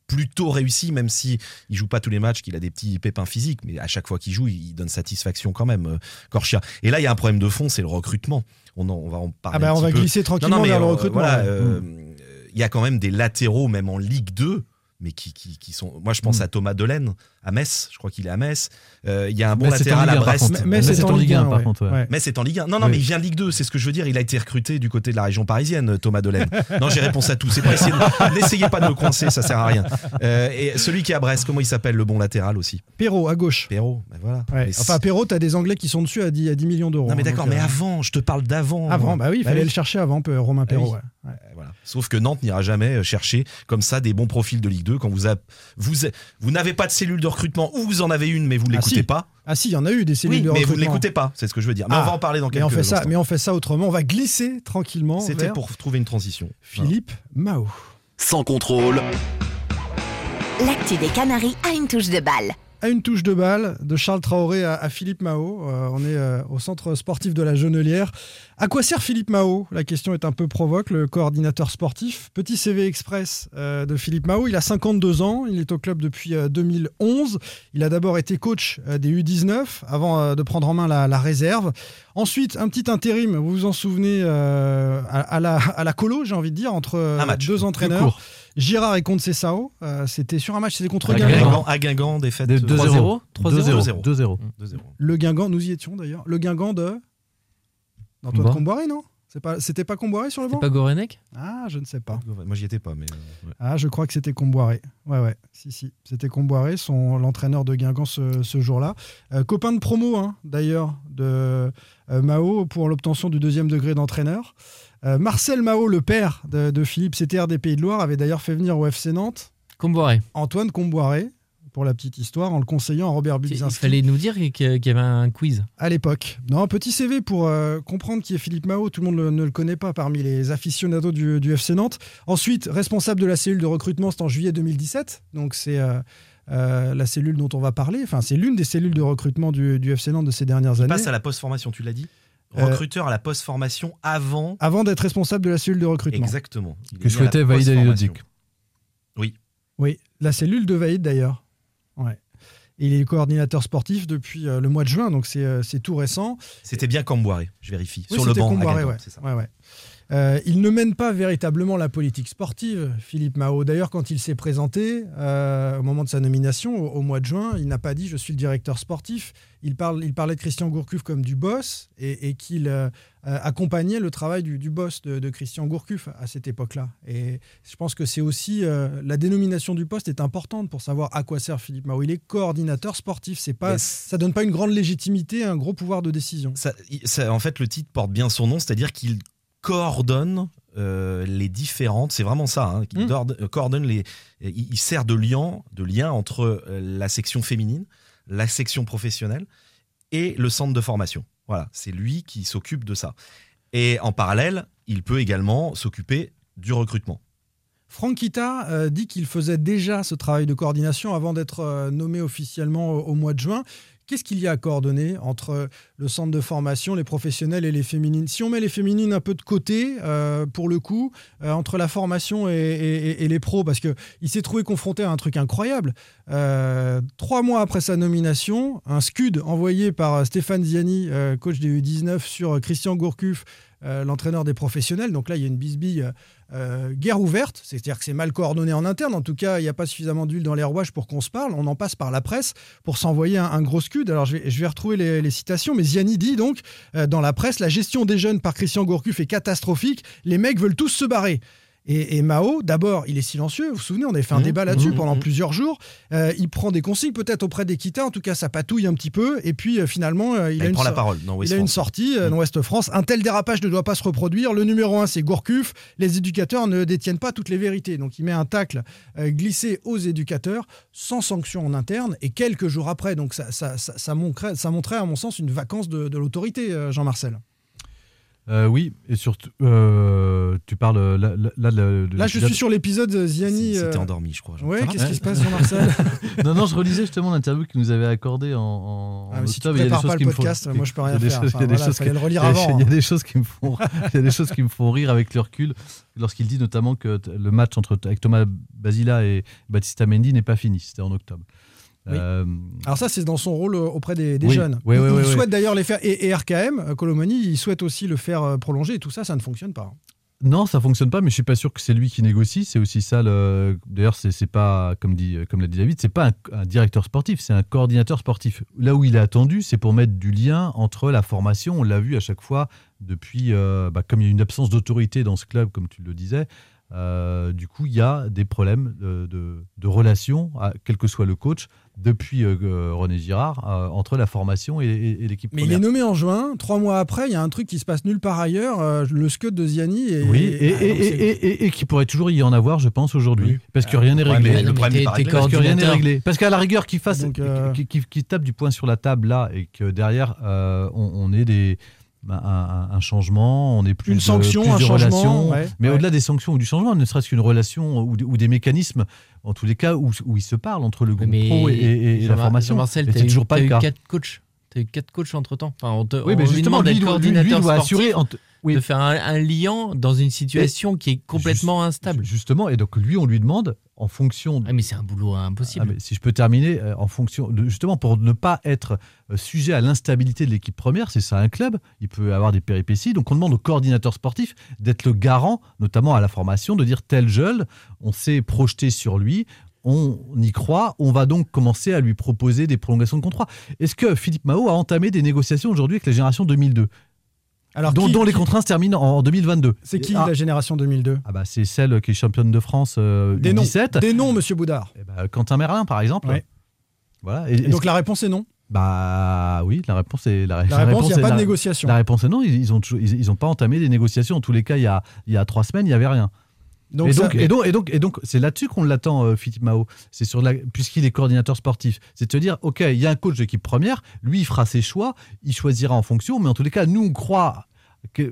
plutôt réussi, même si il joue pas tous les matchs, qu'il a des petits pépins physiques, mais à chaque fois qu'il joue, il donne satisfaction quand même, euh, Corchia. Et là, il y a un problème de fond, c'est le recrutement. On, en- on va en parler.
Ah bah,
un
on
petit
va
peu.
glisser tranquillement
Non, non, mais,
vers le
euh,
recrutement.
voilà, euh,
Mm.
il y a quand même des latéraux, même en Ligue 2, mais qui, qui, qui sont. Moi, je pense
Mm.
à Thomas Delaine, à Metz. Je crois qu'il est à Metz. Euh, il y a un bon latéral à
1, par
Brest.
Mais
Mais
c'est en Ligue
Ligue 1
1,
par contre. ouais.
Ouais.
Mais c'est en Ligue 1. Non, non,
Oui.
mais il vient de Ligue 2, c'est ce que je veux dire. Il a été recruté du côté de la région parisienne, Thomas Delaine. non, j'ai réponse à tout. C'est pas essayer de- N'essayez pas de me coincer, ça sert à rien. Euh, et celui qui est à Brest, comment il s'appelle, le bon latéral aussi?
Perrault à gauche.
Perrault, ben voilà.
Ouais.
Mais
Enfin, Perrault, t'as des Anglais qui sont dessus à 10, à 10 millions d'euros.
non, mais
hein,
d'accord, mais
euh,
avant, je te parle d'avant.
Avant, bah oui, il fallait
oui.
le chercher avant, peu- Romain Perrault.
Sauf que Nantes n'ira jamais euh, chercher comme ça des bons profils de Ligue 2 quand vous a- vous a- vous n'avez pas de cellule de recrutement ou vous en avez une mais vous ne
Ah,
l'écoutez
si.
pas.
Ah si, il y en a eu des cellules
Oui,
de
mais vous ne
recrutement.
l'écoutez pas, c'est ce que je veux dire. Mais
Ah,
on va en parler dans
mais
quelques
on fait ça,
instants.
mais on fait ça autrement. On va glisser tranquillement.
C'était
vers
pour trouver une transition.
Philippe Mao.
Sans contrôle,
L'actu des Canaries a une touche de balle.
À une touche de balle de Charles Traoré à, Philippe Mao. Euh, on est euh, au centre sportif de la Genelière. À quoi sert Philippe Mao? La question est un peu provoque, le coordinateur sportif. Petit CV express euh, de Philippe Mao. Il a 52 ans, il est au club depuis euh, 2011. Il a d'abord été coach des U19 avant de prendre en main la réserve. Ensuite, un petit intérim, vous vous en souvenez, euh, à, à la, à la colo, j'ai envie de dire, entre euh,
Un match.
deux entraîneurs. Girard et Conceição. Euh, c'était sur un match, c'était contre
À
Guingamp.
Guingamp, à Guingamp, défaite
Des-
euh,
2-0.
3-0.
2-0.
2-0.
Le Guingamp, nous y étions d'ailleurs. Le Guingamp de. D'Antoine
Comboiré
Comboiré, non? C'est pas- C'était pas Comboiré sur le banc
pas Gorenek
Ah, je ne sais pas.
Moi j'y étais pas, mais. euh, ouais.
Ah, je crois que c'était Comboiré. Ouais, ouais. Si, si. C'était Comboiré, son, l'entraîneur de Guingamp ce, ce jour-là. Euh, copain de promo, hein, d'ailleurs, de euh, Mao pour l'obtention du deuxième degré d'entraîneur. Euh, Marcel Mao, le père de, de Philippe CTR des Pays de Loire, avait d'ailleurs fait venir au FC Nantes
Comboiré.
Antoine Comboiré, pour la petite histoire, en le conseillant à Robert
Il
Budzinski.
fallait nous dire qu'il y avait un quiz.
à l'époque. Non, petit CV pour euh, comprendre qui est Philippe Mao. Tout le monde le- ne le connaît pas parmi les aficionados du, du FC Nantes. Ensuite, responsable de la cellule de recrutement, c'est en juillet 2017. Donc, c'est euh, euh, la cellule dont on va parler. Enfin, c'est l'une des cellules de recrutement du, du FC Nantes de ces dernières
Il
années.
passe à la post-formation, tu l'as dit
Euh,
Recruteur à la post-formation avant.
Avant d'être responsable de la cellule de recrutement.
Exactement. Il
Que souhaitait Vaïd. Alilodzic.
Oui.
Oui, la cellule de Vaïd d'ailleurs. Ouais. Il est coordinateur sportif depuis euh, le mois de juin, donc c'est euh, tout récent.
C'était bien Camboiré, je vérifie.
Oui,
Sur le banc.
ouais.
ça.
Ouais, ouais. Euh, il ne mène pas véritablement la politique sportive, Philippe Mao. D'ailleurs, quand il s'est présenté euh, au moment de sa nomination, au, au mois de juin, il n'a pas dit je suis le directeur sportif. Il, parle, il parlait de Christian Gourcuff comme du boss et, et qu'il euh, accompagnait le travail du, du boss de, de Christian Gourcuff à cette époque-là. Et je pense que c'est aussi la dénomination du poste est importante pour savoir à quoi sert Philippe Mao. Il est coordinateur sportif. C'est pas, ça donne pas une grande légitimité, un gros pouvoir de décision.
Ça- il- ça- en fait, le titre porte bien son nom, c'est-à-dire qu'il coordonne euh, les différentes. C'est vraiment ça. hein, qu'il
Mm.
euh, coordonne les. Il, il sert de lien, de lien entre euh, la section féminine, la section professionnelle et le centre de formation. Voilà, c'est lui qui s'occupe de ça. Et en parallèle, il peut également s'occuper du recrutement.
Franck Kita euh, dit qu'il faisait déjà ce travail de coordination avant d'être euh, nommé officiellement au, au mois de juin. Qu'est-ce qu'il y a à coordonner entre le centre de formation, les professionnels et les féminines? Si on met les féminines un peu de côté, euh, pour le coup, euh, entre la formation et, les pros, parce qu'il s'est trouvé confronté à un truc incroyable. Euh, trois mois après sa nomination, un scud envoyé par Stéphane Ziani, coach des U19, sur Christian Gourcuff, euh, l'entraîneur des professionnels. Donc là, il y a une bisbille euh, guerre ouverte, c'est-à-dire que c'est mal coordonné en interne. En tout cas, il n'y a pas suffisamment d'huile dans les rouages pour qu'on se parle. On en passe par la presse pour s'envoyer un, gros scud. Alors, je vais, retrouver les, les citations, mais Ziani dit donc euh, dans la presse la gestion des jeunes par Christian Gourcuff est catastrophique. Les mecs veulent tous se barrer. Et, et Mao, d'abord, il est silencieux. Vous vous souvenez, on avait fait un
Mmh,
débat là-dessus
mmh,
pendant
mmh.
plusieurs jours. Euh, il prend des consignes peut-être auprès d'Equita. En tout cas, ça patouille un petit peu. Et puis, euh, finalement, euh, il,
Il,
a une
prend la
so-
parole dans
il a une
France.
sortie dans Ouest France. Un tel dérapage ne doit pas se reproduire. Le numéro un, c'est Gourcuff. Les éducateurs ne détiennent pas toutes les vérités. Donc il met un tacle glissé aux éducateurs sans sanction en interne. Et quelques jours après, donc ça, ça, ça, ça montrait, ça montrait, à mon sens, une vacance de, de l'autorité, Jean-Marcel.
Euh, oui, et surtout, euh, tu parles euh, là, là, là, de-
Là, je suis sur l'épisode euh, Ziani.
C'était
euh,
endormi, je crois.
Ouais, qu'est-ce qui se passe, Jean-Marcel
non, non, je relisais justement l'interview qu'il nous avait accordée en, en,
Ah, mais si tu
octobre. Il y a des
prépares
choses
pas le
qui me font-
podcast, moi, je peux rien faire.
il y a des choses qui-
le relire
il y a-
avant,
Il y a des choses qui me font, il y a des choses qui me font rire avec le recul lorsqu'il dit notamment que le match entre avec Thomas Basila et Baptista Mendy n'est pas fini. C'était en octobre.
Oui.
Euh,
Alors ça, c'est dans son rôle euh, auprès des, des
Oui,
jeunes.
oui,
il souhaite d'ailleurs les faire. Et, et RKM, euh, Colomani, il souhaite aussi le faire prolonger. Et tout ça, ça ne fonctionne pas.
Non, ça fonctionne pas, mais je suis pas sûr que c'est lui qui négocie. C'est aussi ça. Le... D'ailleurs, c'est pas comme dit, comme l'a dit David, c'est pas un, un directeur sportif, c'est un coordinateur sportif. Là où il est attendu, c'est pour mettre du lien entre la formation. On l'a vu à chaque fois depuis, euh, bah, comme il y a une absence d'autorité dans ce club, comme tu le disais. euh, du coup, il y a des problèmes de, de, à- quel que soit le coach, depuis euh, René Girard euh, entre la formation et, et- et l'équipe
Mais il est nommé en juin. Trois mois après, il y a un truc qui se passe nulle part ailleurs. euh, le scud de Ziani. Et,
Oui, et,
Ah,
et,
donc
et,
c'est-
et- et- et qui pourrait toujours y en avoir, je pense, aujourd'hui. Parce que rien n'est réglé.
le problème n'est pas réglé.
Parce que rien n'est réglé. Parce qu'à la rigueur, qu'il fasse,
euh,
qui, qui- qui tape du poing sur la table là, et que derrière, euh, on, on ait des. Un, un- un changement, on est plus
Une
de-
sanction,
plus
un
de
ouais,
mais
ouais.
au-delà des sanctions ou du changement, ne serait-ce qu'une relation ou, des- ou des mécanismes, en tous les cas, où, où ils se parlent entre le groupe
Mais
pro et, et- et la formation. C'est
eu-
toujours pas
t'as
le
eu
cas.
quatre coachs. T'as eu quatre coachs entre temps. Enfin, on te,
Oui, mais
on
justement, lui,
d'être
doit- lui- lui doit assurer. en oui.
de faire un, un liant dans une situation qui est complètement instable.
Justement, et donc lui, on lui demande, en fonction.
Ah, mais c'est un boulot impossible.
Ah, mais si je peux terminer, euh, en fonction de, justement pour ne pas être euh, sujet à l'instabilité de l'équipe première, c'est ça un club, il peut avoir des péripéties, donc on demande au coordinateur sportif d'être le garant, notamment à la formation, de dire tel jeune, on s'est projeté sur lui. On y croit, on va donc commencer à lui proposer des prolongations de contrat. Est-ce que Philippe Mao a entamé des négociations aujourd'hui avec la génération 2002
Alors,
dont,
qui-
dont les
qui-
se terminent en 2022
C'est qui
Ah,
la génération 2002
ah bah, C'est celle qui est championne de France euh,
Des noms.
U17.
Des noms, monsieur Boudard.
Eh ben, Quentin Merlin, par exemple.
Ouais.
Voilà. Et-
Et
et
donc la réponse est non.
Bah oui, la réponse est la,
La réponse, il n'y a
est-
pas de
la-
négociation.
La réponse est non. Ils, ils ont toujours- ils, ils ont pas entamé des négociations. En tous les cas, il y a il y a trois semaines, il y avait rien.
Donc
et,
ça-
donc, et donc et donc et donc c'est là-dessus qu'on l'attend, euh, Philippe Mao. C'est sur la puisqu'il est coordinateur sportif. C'est de se dire, ok, il y a un coach d'équipe première. Lui, il fera ses choix. Il choisira en fonction. Mais en tous les cas, nous on croit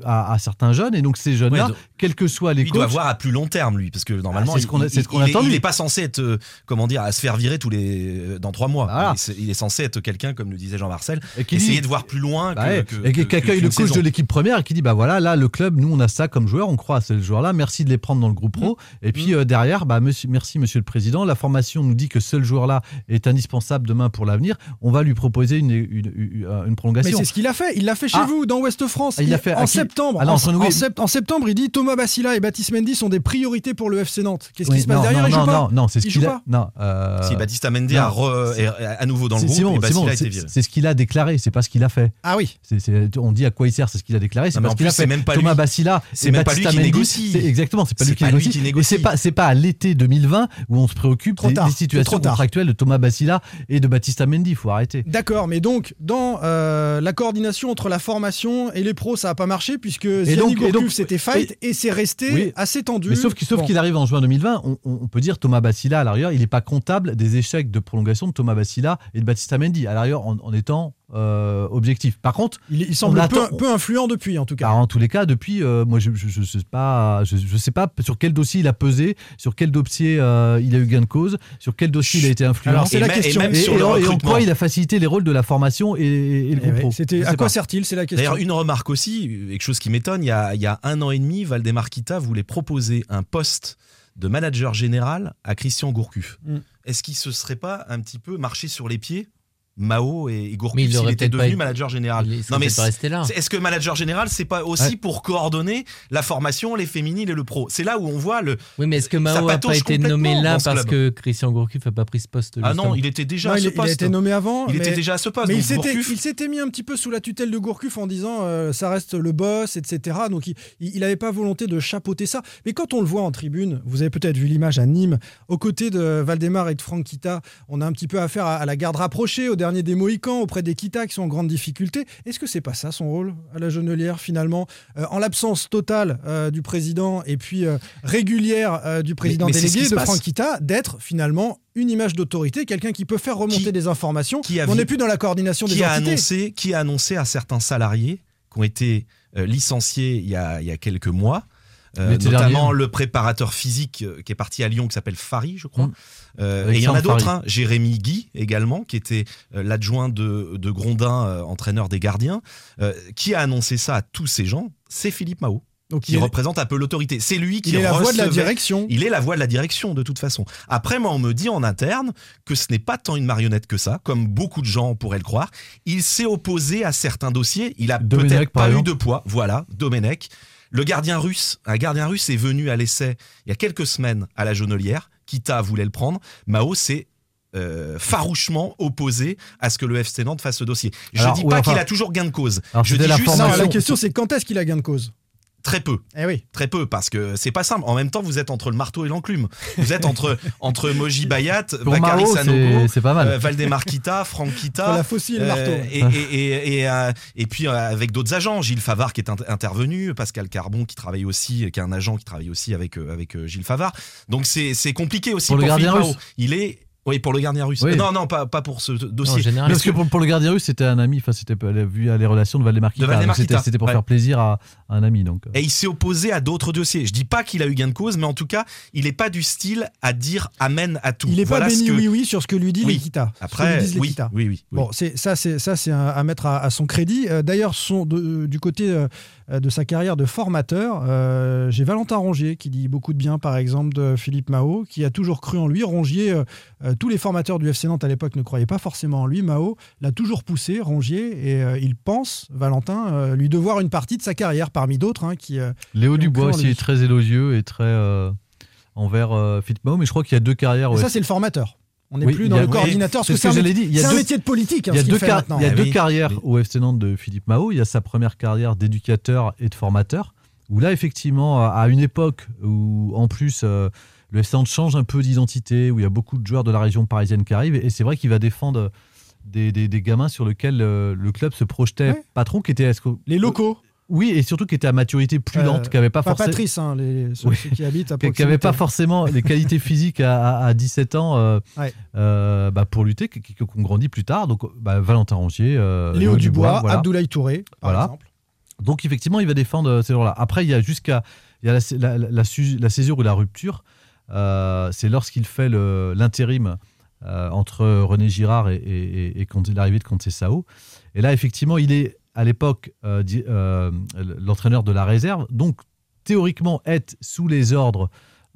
à, à certains jeunes et donc ces jeunes-là,
Ouais,
quels que soient les
il doit voir à plus long terme, lui, parce que normalement,
Ah, c'est ce
il-
qu'on
il-
ce
il
attend
Il n'est pas censé être, euh, comment dire, à se faire virer tous les euh, dans trois mois.
Voilà.
Il, est- il est censé être quelqu'un, comme le disait Jean-Marcel,
Et qui
essayer
dit-
de voir plus loin
Bah
que,
ouais.
que-
et qui accueille le coach
saison.
de l'équipe première et qui dit bah voilà là le club nous on a ça comme joueur on croit à ces joueurs là merci de les prendre dans le groupe pro et puis euh, derrière bah monsieur- merci monsieur le président la formation nous dit que ce joueur là est indispensable demain pour l'avenir on va lui proposer une, une, une- une
Mais
prolongation
c'est ce qu'il a fait. Il l'a fait chez
Ah.
vous, dans Ouest France.
Ah, il l'a fait
en
qui
septembre.
Ah non,
en, sept- septembre, il dit Thomas Bassila et Baptiste Mendy sont des priorités pour le FC Nantes. Qu'est-ce
Oui,
qui se passe
non,
derrière
non, non, non, non, c'est ce
Il
qu'il
joue
a non euh,
Si Baptiste Mendy
non.
a re- est à nouveau dans le
C'est-
groupe a
c'est-
viré.
c'est ce qu'il a déclaré, c'est pas ce qu'il a fait.
Ah oui.
On dit à quoi il sert, c'est ce qu'il a déclaré, c'est pas ce qu'il a fait. Thomas
lui.
Bassila,
C'est même pas
Baptiste
lui qui
Mendy,
négocie.
c'est- Exactement, c'est pas lui qui
pas lui
négocie.
qui
Et
négocie.
c'est pas, c'est pas à l'été 2020 où on se préoccupe des, situations contractuelles de Thomas Bassila et de Baptiste Mendy. Il faut arrêter.
D'accord, mais donc dans euh, la coordination entre la formation et les pros, ça n'a pas marché puisque Ziani Gourcuff c'était fight et, c'est resté
Oui.
assez tendu.
Mais sauf qu'il sauf
Bon.
qu'il arrive en juin 2020, on, peut dire Thomas Bassila à l'arrière, il n'est pas comptable des échecs de prolongation de Thomas Bassila et de Baptiste Mendy à l'arrière en, en étant euh, objectif. Par contre,
il, il semble peu,
attend-
peu influent depuis en tout cas.
Bah, en tous les cas, depuis, euh, moi, je, je, je sais pas, je, je sais pas sur quel dossier il a pesé, sur quel dossier euh, il a eu gain de cause, sur quel dossier il a été influent.
C'est la
et
question.
même
Et, et et en quoi il a facilité les rôles de la formation et, et le
Eh
groupe
ouais,
pro
C'était à quoi sert-il C'est la question.
D'ailleurs, une remarque aussi, quelque chose qui m'étonne, il, y a- il y a un an et demi, Valdemar Kita voulait proposer un poste de manager général à Christian Gourcuff.
Mm.
Est-ce qu'il se serait pas un petit peu marché sur les pieds Mao et
Mais
Gourcuff
il
s'il était
pas
devenu
été-
manager général
Il pas là.
c'est- Est-ce que manager général, c'est pas aussi
Ouais.
pour coordonner la formation, les féminines et le pro? C'est là où on voit le.
Oui, mais est-ce que Mao a pas été nommé là
ce
parce
club.
que Christian Gourcuff n'a pas pris ce poste
Ah non, il était déjà
Non,
à
il,
ce
il a
poste.
été nommé avant.
Il
mais-
était déjà à ce poste.
Mais il
donc
s'était,
Gourcuff-
il s'était mis un petit peu sous la tutelle de Gourcuff en disant euh, ça reste le boss, etc. Donc il n'avait pas volonté de chapeauter ça. Mais quand on le voit en tribune, vous avez peut-être vu l'image à Nîmes, aux côtés de Valdemar et de Franck Kita, on a un petit peu affaire à, à la garde rapprochée, au dernier des Mohicans, auprès des Kita qui sont en grande difficulté. Est-ce que c'est pas ça son rôle à la Genelière finalement Euh, En l'absence totale euh, du président et puis euh, régulière euh, du président
mais ce
délégué de. Franck Kita, d'être finalement une image d'autorité, quelqu'un qui peut faire remonter
Qui-
des informations.
qui a
on n'est plus dans la coordination des
qui a
entités.
annoncé, qui a annoncé à certains salariés qui ont été euh, licenciés il y a, il y a quelques mois. euh, notamment
dernier.
le préparateur physique qui est parti à Lyon qui s'appelle Fari, je crois.
Mm.
Euh, et il y en a d'autres, hein. Jérémy Guy également, qui était euh, l'adjoint de, de Grondin, euh, entraîneur des gardiens. Qui a annoncé ça à tous ces gens C'est Philippe Mao,
Donc
qui
il est,
représente un peu l'autorité. C'est lui qui
il est la voix de la direction.
il est la voix de la direction de toute façon. Après, moi, on me dit en interne que ce n'est pas tant une marionnette que ça, comme beaucoup de gens pourraient le croire. Il s'est opposé à certains dossiers. Il a peut-être pas eu de poids. Voilà, Domenech. Le gardien russe, un gardien russe est venu à l'essai il y a quelques semaines à la Jonelière. Kita voulait le prendre. Mao s'est euh, farouchement opposé à ce que le FC Nantes fasse ce dossier. Je
Alors,
dis
ouais,
pas
enfin-
qu'il a toujours gain de cause. Je dis
la
juste
Non, la question c'est quand est-ce qu'il a gain de cause?
Très peu.
Eh oui.
Très peu, parce que c'est pas simple. En même temps, vous êtes entre le marteau et l'enclume. Vous êtes entre, entre Moji Bayat, Bakary Sanogo,
c'est- c'est pas mal.
euh, Valdemar Kita, Franck Kita.
La faucille et le marteau.
et, et, et, et, euh, et puis euh, avec d'autres agents, Gilles Favard qui est int- intervenu, Pascal Carbon qui travaille aussi, qui est un agent qui travaille aussi avec, euh, avec euh, Gilles Favard. Donc c'est compliqué aussi
Pour
pour,
le gardien russe.
Il est. Oui, pour le gardien russe.
Oui.
Euh, Non, non, pas, pas pour ce dossier.
général.
Parce que pour, pour le gardien russe, c'était un ami. Enfin, c'était vu à les relations de Valdemar Kita. C'était pour
ouais.
faire plaisir à un ami. Donc. euh.
Et il s'est opposé à d'autres dossiers. Je dis pas qu'il a eu gain de cause, mais en tout cas, il n'est pas du style à dire amen à tout.
Il n'est
Voilà
pas béni
que-
oui oui sur ce que lui dit
Oui.
l'Equita.
Après, oui, oui, oui, oui.
Bon, c'est ça, c'est ça, c'est à, mettre à, à son crédit. Euh, D'ailleurs, son de- du côté euh, de sa carrière de formateur, euh, j'ai Valentin Rongier qui dit beaucoup de bien, par exemple, de Philippe Mao, qui a toujours cru en lui. Rongier, euh, euh, tous les formateurs du FC Nantes à l'époque ne croyaient pas forcément en lui. Mao l'a toujours poussé, Rongier, et euh, il pense, Valentin, euh, lui devoir une partie de sa carrière, parmi d'autres, hein, qui. euh,
Léo
qui
Dubois aussi est très élogieux et très euh, envers euh, Philippe Mao, mais je crois qu'il y a deux carrières. Ouais.
ça, c'est le formateur. On n'est
Oui,
plus dans
a-
le coordinateur, parce
c'est
que
ce
c'est
que
un, c'est un
deux-
métier de politique, hein,
Il y a deux, car- il y a
Ah
deux
oui.
carrières au FC Nantes de Philippe Mao. Il y a sa première carrière d'éducateur et de formateur, où là, effectivement, à une époque où, en plus, euh, le FC Nantes change un peu d'identité, où il y a beaucoup de joueurs de la région parisienne qui arrivent, et c'est vrai qu'il va défendre des, des- des gamins sur lesquels euh, le club se projetait
Ouais.
patron, qui étaient...
Les locaux.
Oui, et surtout qui étaient à maturité plus
Euh,
lente, qui n'avaient pas,
Pas
forcément...
Patrice, hein, les, ceux,
Oui.
ceux qui habitent à
qui n'avaient pas forcément les qualités physiques à, à- à 17 ans euh,
Ouais.
euh, bah, pour lutter, qui, qui, ont grandi plus tard. Donc, bah, Valentin Rongier, euh,
Léo Dubois,
voilà.
Abdoulaye Touré, par
Voilà.
exemple.
Donc, effectivement, il va défendre euh, ces gens-là. Après, il y a jusqu'à la, la, la, la su- la césure ou la rupture. Euh, c'est lorsqu'il fait l'intérim euh, entre René Girard et, et, et- et Conte- l'arrivée de Conte Sao. Et là, effectivement, il est à l'époque euh, euh, l'entraîneur de la réserve. Donc, théoriquement, être sous les ordres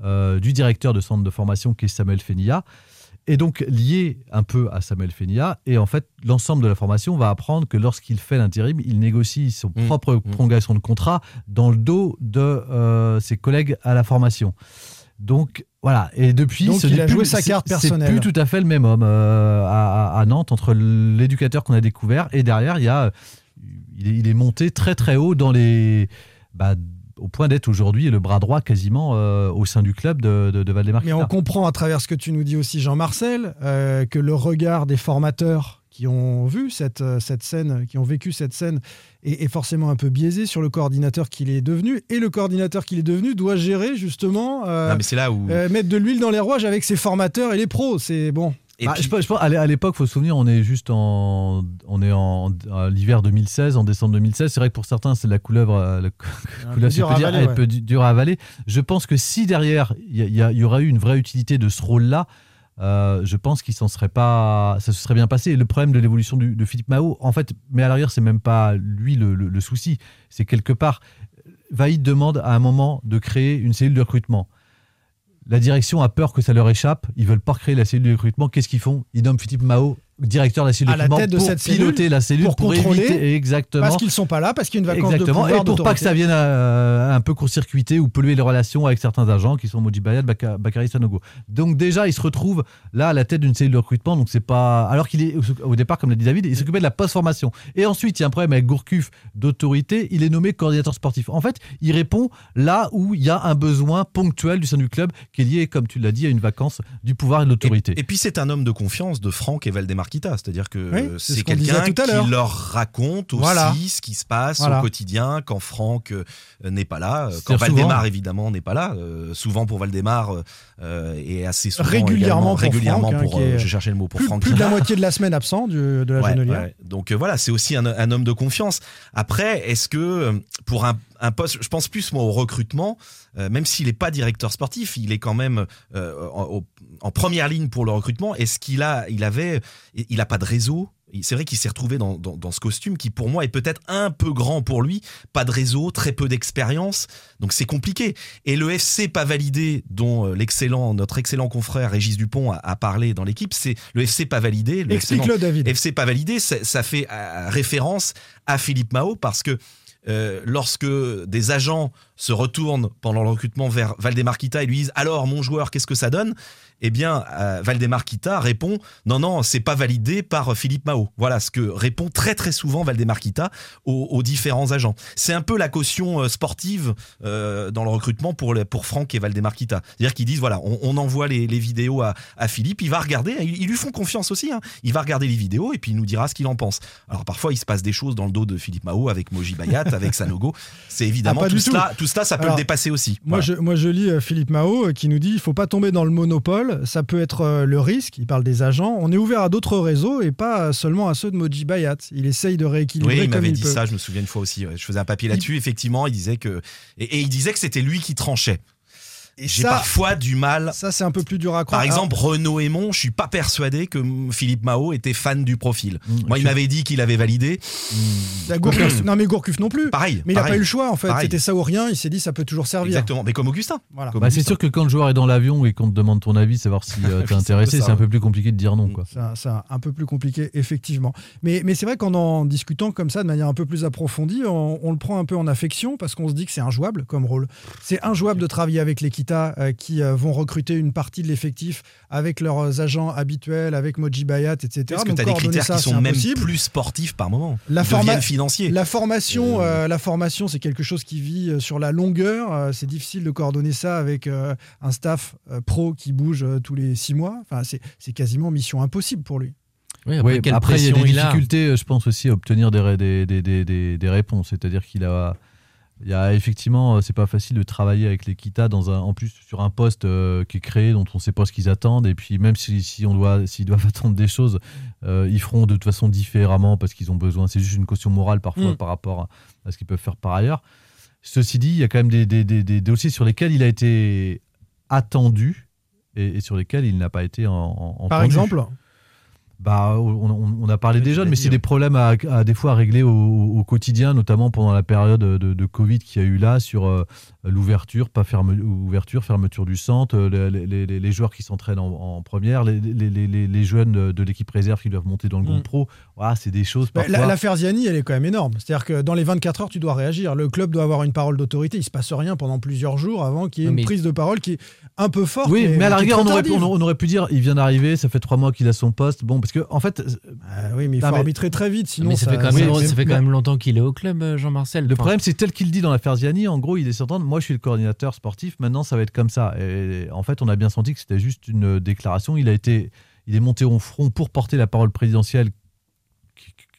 euh, du directeur de centre de formation qui est Samuel Fenilla. Et donc lié un peu à Samuel Fenilla. Et en fait, l'ensemble de la formation va apprendre que lorsqu'il fait l'intérim, il négocie son
Mmh.
propre prolongation de contrat dans le dos de ses collègues à la formation. Donc voilà. Et depuis,
Donc, il a
plus-
joué sa
c'est-
carte
C'est
personnelle.
plus tout à fait le même homme euh, à Nantes entre l'éducateur qu'on a découvert et derrière, il y a, il est, il est monté très très haut dans les, bah, au point d'être aujourd'hui le bras droit quasiment euh, au sein du club de, de, de Valdemar
Mais on comprend à travers ce que tu nous dis aussi, Jean-Marcel, euh, que le regard des formateurs qui ont vu cette, euh, cette scène, qui ont vécu cette scène, est, est forcément un peu biaisé sur le coordinateur qu'il est devenu. Et le coordinateur qu'il est devenu doit gérer justement, euh,
Non, mais c'est là où.
euh, mettre de l'huile dans les rouages avec ses formateurs et les pros. C'est bon.
Et
Bah,
puis-
je pense, je pense, à l'é- à l'époque, faut se souvenir, on est juste en, on est en, en l'hiver 2016, en décembre 2016. C'est vrai que pour certains, c'est la couleuvre, euh, la
Un peu
couleuvre,
dur
on peut
à
dire,
avaler,
un
ouais.
peu du- dur à avaler. Je pense que si derrière, il y, y a- il y aura eu une vraie utilité de ce rôle-là, euh, je pense qu'il s'en serait pas, ça se serait bien passé. Et le problème de l'évolution de Philippe Mao, en fait, mais à l'arrière, c'est même pas lui le, le- le souci. C'est quelque part, Vaïd demande à un moment de créer une cellule de recrutement. La direction a peur que ça leur échappe. Ils veulent pas créer la cellule de recrutement. Qu'est-ce qu'ils font? Ils nomment Philippe Mao directeur de la cellule
À la
recrutement
tête de
pour
cette cellule,
piloter la cellule,
pour contrôler,
éviter exactement.
Parce qu'ils sont pas là, parce qu'il y a une vacance
Exactement,
de pouvoir.
et pour pas que ça vienne euh, un peu court-circuiter ou polluer les relations avec certains agents qui sont Moji Bayat, Baka- Bakary Sanogo. Donc déjà, il se retrouve là à la tête d'une cellule de recrutement, donc c'est pas... Alors qu'il est, au départ, comme l'a dit David, il s'occupait de la post-formation. Et ensuite, il y a un problème avec Gourcuff d'autorité, il est nommé coordinateur sportif. En fait, il répond là où il y a un besoin ponctuel du sein du club qui est lié, comme tu l'as dit, à une vacance du pouvoir et de l'autorité.
Et puis c'est un homme de confiance de Franck et Valdemar Kita, c'est-à-dire que
Oui, c'est ce
quelqu'un qui leur raconte aussi
Voilà.
ce qui se passe
Voilà.
au quotidien quand Franck euh, n'est pas là, euh, quand Valdemar
souvent.
évidemment n'est pas là, euh, souvent pour Valdemar euh, et assez souvent
Régulièrement pour
régulièrement
Franck, hein,
pour,
qui
euh, je cherchais le mot pour
Plus,
Franck.
plus de la moitié de la semaine absent du- de la
Ouais, ouais. Donc voilà, c'est aussi un, un homme de confiance. Après, est-ce que pour un, un poste, je pense plus moi au recrutement, même s'il n'est pas directeur sportif, il est quand même euh, en, première ligne pour le recrutement. Est-ce qu'il a, il avait, il a pas de réseau c'est vrai qu'il s'est retrouvé dans, dans, dans ce costume qui, pour moi, est peut-être un peu grand pour lui. Pas de réseau, très peu d'expérience. Donc c'est compliqué. Et le FC pas validé, dont euh, l'excellent, notre excellent confrère Régis Dupont a, a parlé dans l'équipe, c'est le FC pas validé. Le
Explique-le, David.
FC pas validé, ça, ça fait euh, référence à Philippe Mao parce que euh, lorsque des agents se retournent pendant le recrutement vers Valdemar Kita et lui disent alors mon joueur qu'est-ce que ça donne? Eh bien, euh, Valdemar Kita répond non, non, c'est pas validé par Philippe Mao. Voilà ce que répond très très souvent Valdemar Kita aux, aux différents agents. C'est un peu la caution euh, sportive euh, dans le recrutement pour, les- pour Franck et Valdemar Kita. C'est-à-dire qu'ils disent voilà, on, on envoie les, les vidéos à, à Philippe, il va regarder, ils, ils lui font confiance aussi, hein. il va regarder les vidéos et puis il nous dira ce qu'il en pense. Alors parfois, il se passe des choses dans le dos de Philippe Mao avec Moji Bayat, avec Sanogo. C'est évidemment
Ah, pas
tout,
du tout.
cela, tout cela, ça peut
Alors,
le dépasser aussi.
Moi,
Voilà.
je, moi, je lis euh, Philippe Mao euh, qui nous dit il faut pas tomber dans le monopole. Ça peut être euh, le risque. Il parle des agents. On est ouvert à d'autres réseaux et pas seulement à ceux de Moji Bayat. Il essaye de rééquilibrer
Oui, il m'avait dit
peut.
ça, je me souviens une fois aussi. Je faisais un papier là-dessus, effectivement, il disait que. Et, et il disait que c'était lui qui tranchait.
Et
J'ai
ça-
parfois du mal.
Ça, c'est un peu plus dur à croire.
Par exemple, Renaud Aymon, je suis pas persuadé que Philippe Mao était fan du profil. Moi, il m'avait dit qu'il avait validé.
Ah, Gourcuff- non, mais Gourcuff non plus.
Pareil.
Mais il n'a
pareil.
pas eu le choix, en fait. C'était ça ou rien. Il s'est dit ça peut toujours servir.
Exactement. Mais comme Augustin.
Voilà.
Bah, c'est sûr que quand le joueur est dans l'avion et qu'on te demande ton avis, savoir si euh, t'es intéressé, c'est un peu plus compliqué de dire non. Quoi.
C'est un- peu plus compliqué, effectivement. Mais, mais c'est vrai qu'en en discutant comme ça, de manière un peu plus approfondie, on, on le prend un peu en affection parce qu'on se dit que c'est injouable comme rôle. C'est injouable de travailler avec l'Equita euh, qui euh, vont recruter une partie de l'effectif avec leurs agents habituels, avec Moji Bayat, etc.
Parce que
Donc,
tu as des
coordonner
critères
ça,
qui
c'est
sont même plus sportifs par moment.
La forma- formation, euh, la formation, c'est quelque chose qui vit euh, sur la longueur. Euh, c'est difficile de coordonner ça avec euh, un staff euh, pro qui bouge euh, tous les six mois. Enfin, c'est quasiment mission impossible pour lui.
Oui, après,
Oui, après, il y a des
a
difficultés, euh, je pense aussi, à obtenir des, ré- des, des, des, des- des réponses. C'est-à-dire qu'il a. Il y a effectivement, euh, c'est pas facile de travailler avec l'Equita dans un, en plus sur un poste euh, qui est créé dont on sait pas ce qu'ils attendent et puis même si, si on doit, s'ils doivent attendre des choses, euh, ils feront de toute façon différemment parce qu'ils ont besoin. C'est juste une caution morale parfois
Mm.
par rapport à, à ce qu'ils peuvent faire par ailleurs. Ceci dit, il y a quand même des, des- des- des dossiers sur lesquels il a été attendu et, et sur lesquels il n'a pas été en, en-
Par exemple,
Bah, on, a parlé
l'as
mais c'est
hein.
des problèmes à, à des fois à régler au, au quotidien, notamment pendant la période de, de Covid qu'il y a eu là sur euh, l'ouverture, pas ferme, ouverture, fermeture du centre, euh, les, les- les- joueurs qui s'entraînent en, en première, les, les- les- les- les jeunes de, l'équipe réserve qui doivent monter dans le groupe
Mm.
pro. Voilà, c'est des choses
bah,
parfois.
la- l'affaire Ziani, elle est quand même énorme. C'est-à-dire que dans les 24 heures, tu dois réagir. Le club doit avoir une parole d'autorité. Il se passe rien pendant plusieurs jours avant qu'il y ait une
mais-
prise de parole qui est un peu forte.
oui, mais, à la rigueur, on aurait, pu- on, aurait pu dire, il vient d'arriver, ça fait trois mois qu'il a son poste. Bon, parce que en fait,
Ah oui, mais il faut
Non, mais-
arbitrer très vite, sinon
mais ça, fait quand même, ça fait quand même longtemps qu'il est au club, euh, Jean-Marcel.
Le
Enfin,
problème, c'est tel qu'il dit dans l'affaire Ziani. En gros, il est certain, moi je suis le coordinateur sportif, maintenant ça va être comme ça. Et en fait, on a bien senti que c'était juste une déclaration. Il a été, il est monté au front pour porter la parole présidentielle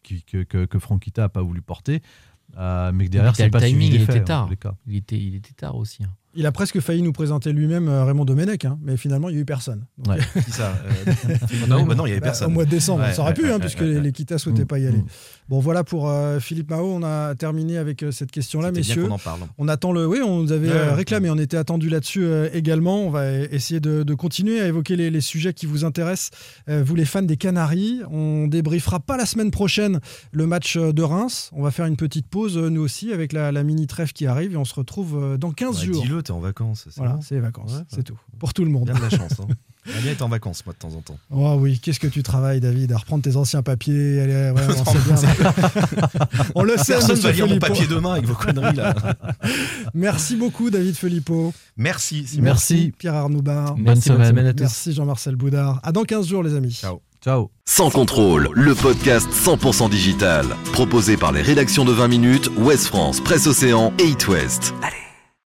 qui- que, que, que Franquita n'a pas voulu porter. Euh, mais que derrière, c'est pas
timing,
suivi
il était tard. il, était, il était tard aussi. hein.
Il a presque failli nous présenter lui-même euh, Raymond Domenech, hein, mais finalement, il n'y a eu personne. Donc,
Ouais.
Qui ça euh, Non, bah non, il y avait
Bah,
personne.
Au mois de décembre,
Ouais,
ça aurait pu,
ouais,
hein,
ouais,
puisque
ouais,
les
ouais.
l'Equita ne souhaitaient
Mm,
pas y aller.
mm.
Bon, voilà pour euh, Philippe Mao. On a terminé avec euh, cette question-là, messieurs.
qu'on en parle.
On attend le. Oui, on nous avait
Ouais,
euh,
ouais.
réclamé, on était attendu là-dessus euh, également. On va e- essayer de, de continuer à évoquer les, les sujets qui vous intéressent, euh, vous les fans des Canaries. On débriefera pas la semaine prochaine le match euh, de Reims. On va faire une petite pause, euh, nous aussi, avec la, la mini trêve qui arrive et on se retrouve euh, dans 15
Ouais,
jours.
T'es en vacances. c'est
Voilà,
bon.
c'est les vacances,
Ouais,
c'est
ouais.
tout. Pour tout le monde.
Bien de la chance. Hein. Être en vacances, moi, de temps en temps.
Oh oui, qu'est-ce que tu travailles, David, à reprendre tes anciens papiers. Allez, ouais, on, sait bien. on le sait,
Personne
monsieur
va lire mon papier demain avec vos conneries, là.
Merci beaucoup, David Filippo.
Merci. Simon.
Merci.
Pierre Arnaud Bar.
Bonne
Merci, semaine à tous.
Merci Jean-Marcel Boudard. À dans 15 jours, les amis.
Ciao.
Ciao.
Sans contrôle, le podcast 100% digital. Proposé par les rédactions de 20 minutes, Ouest France, Presse Océan et It West.
Allez,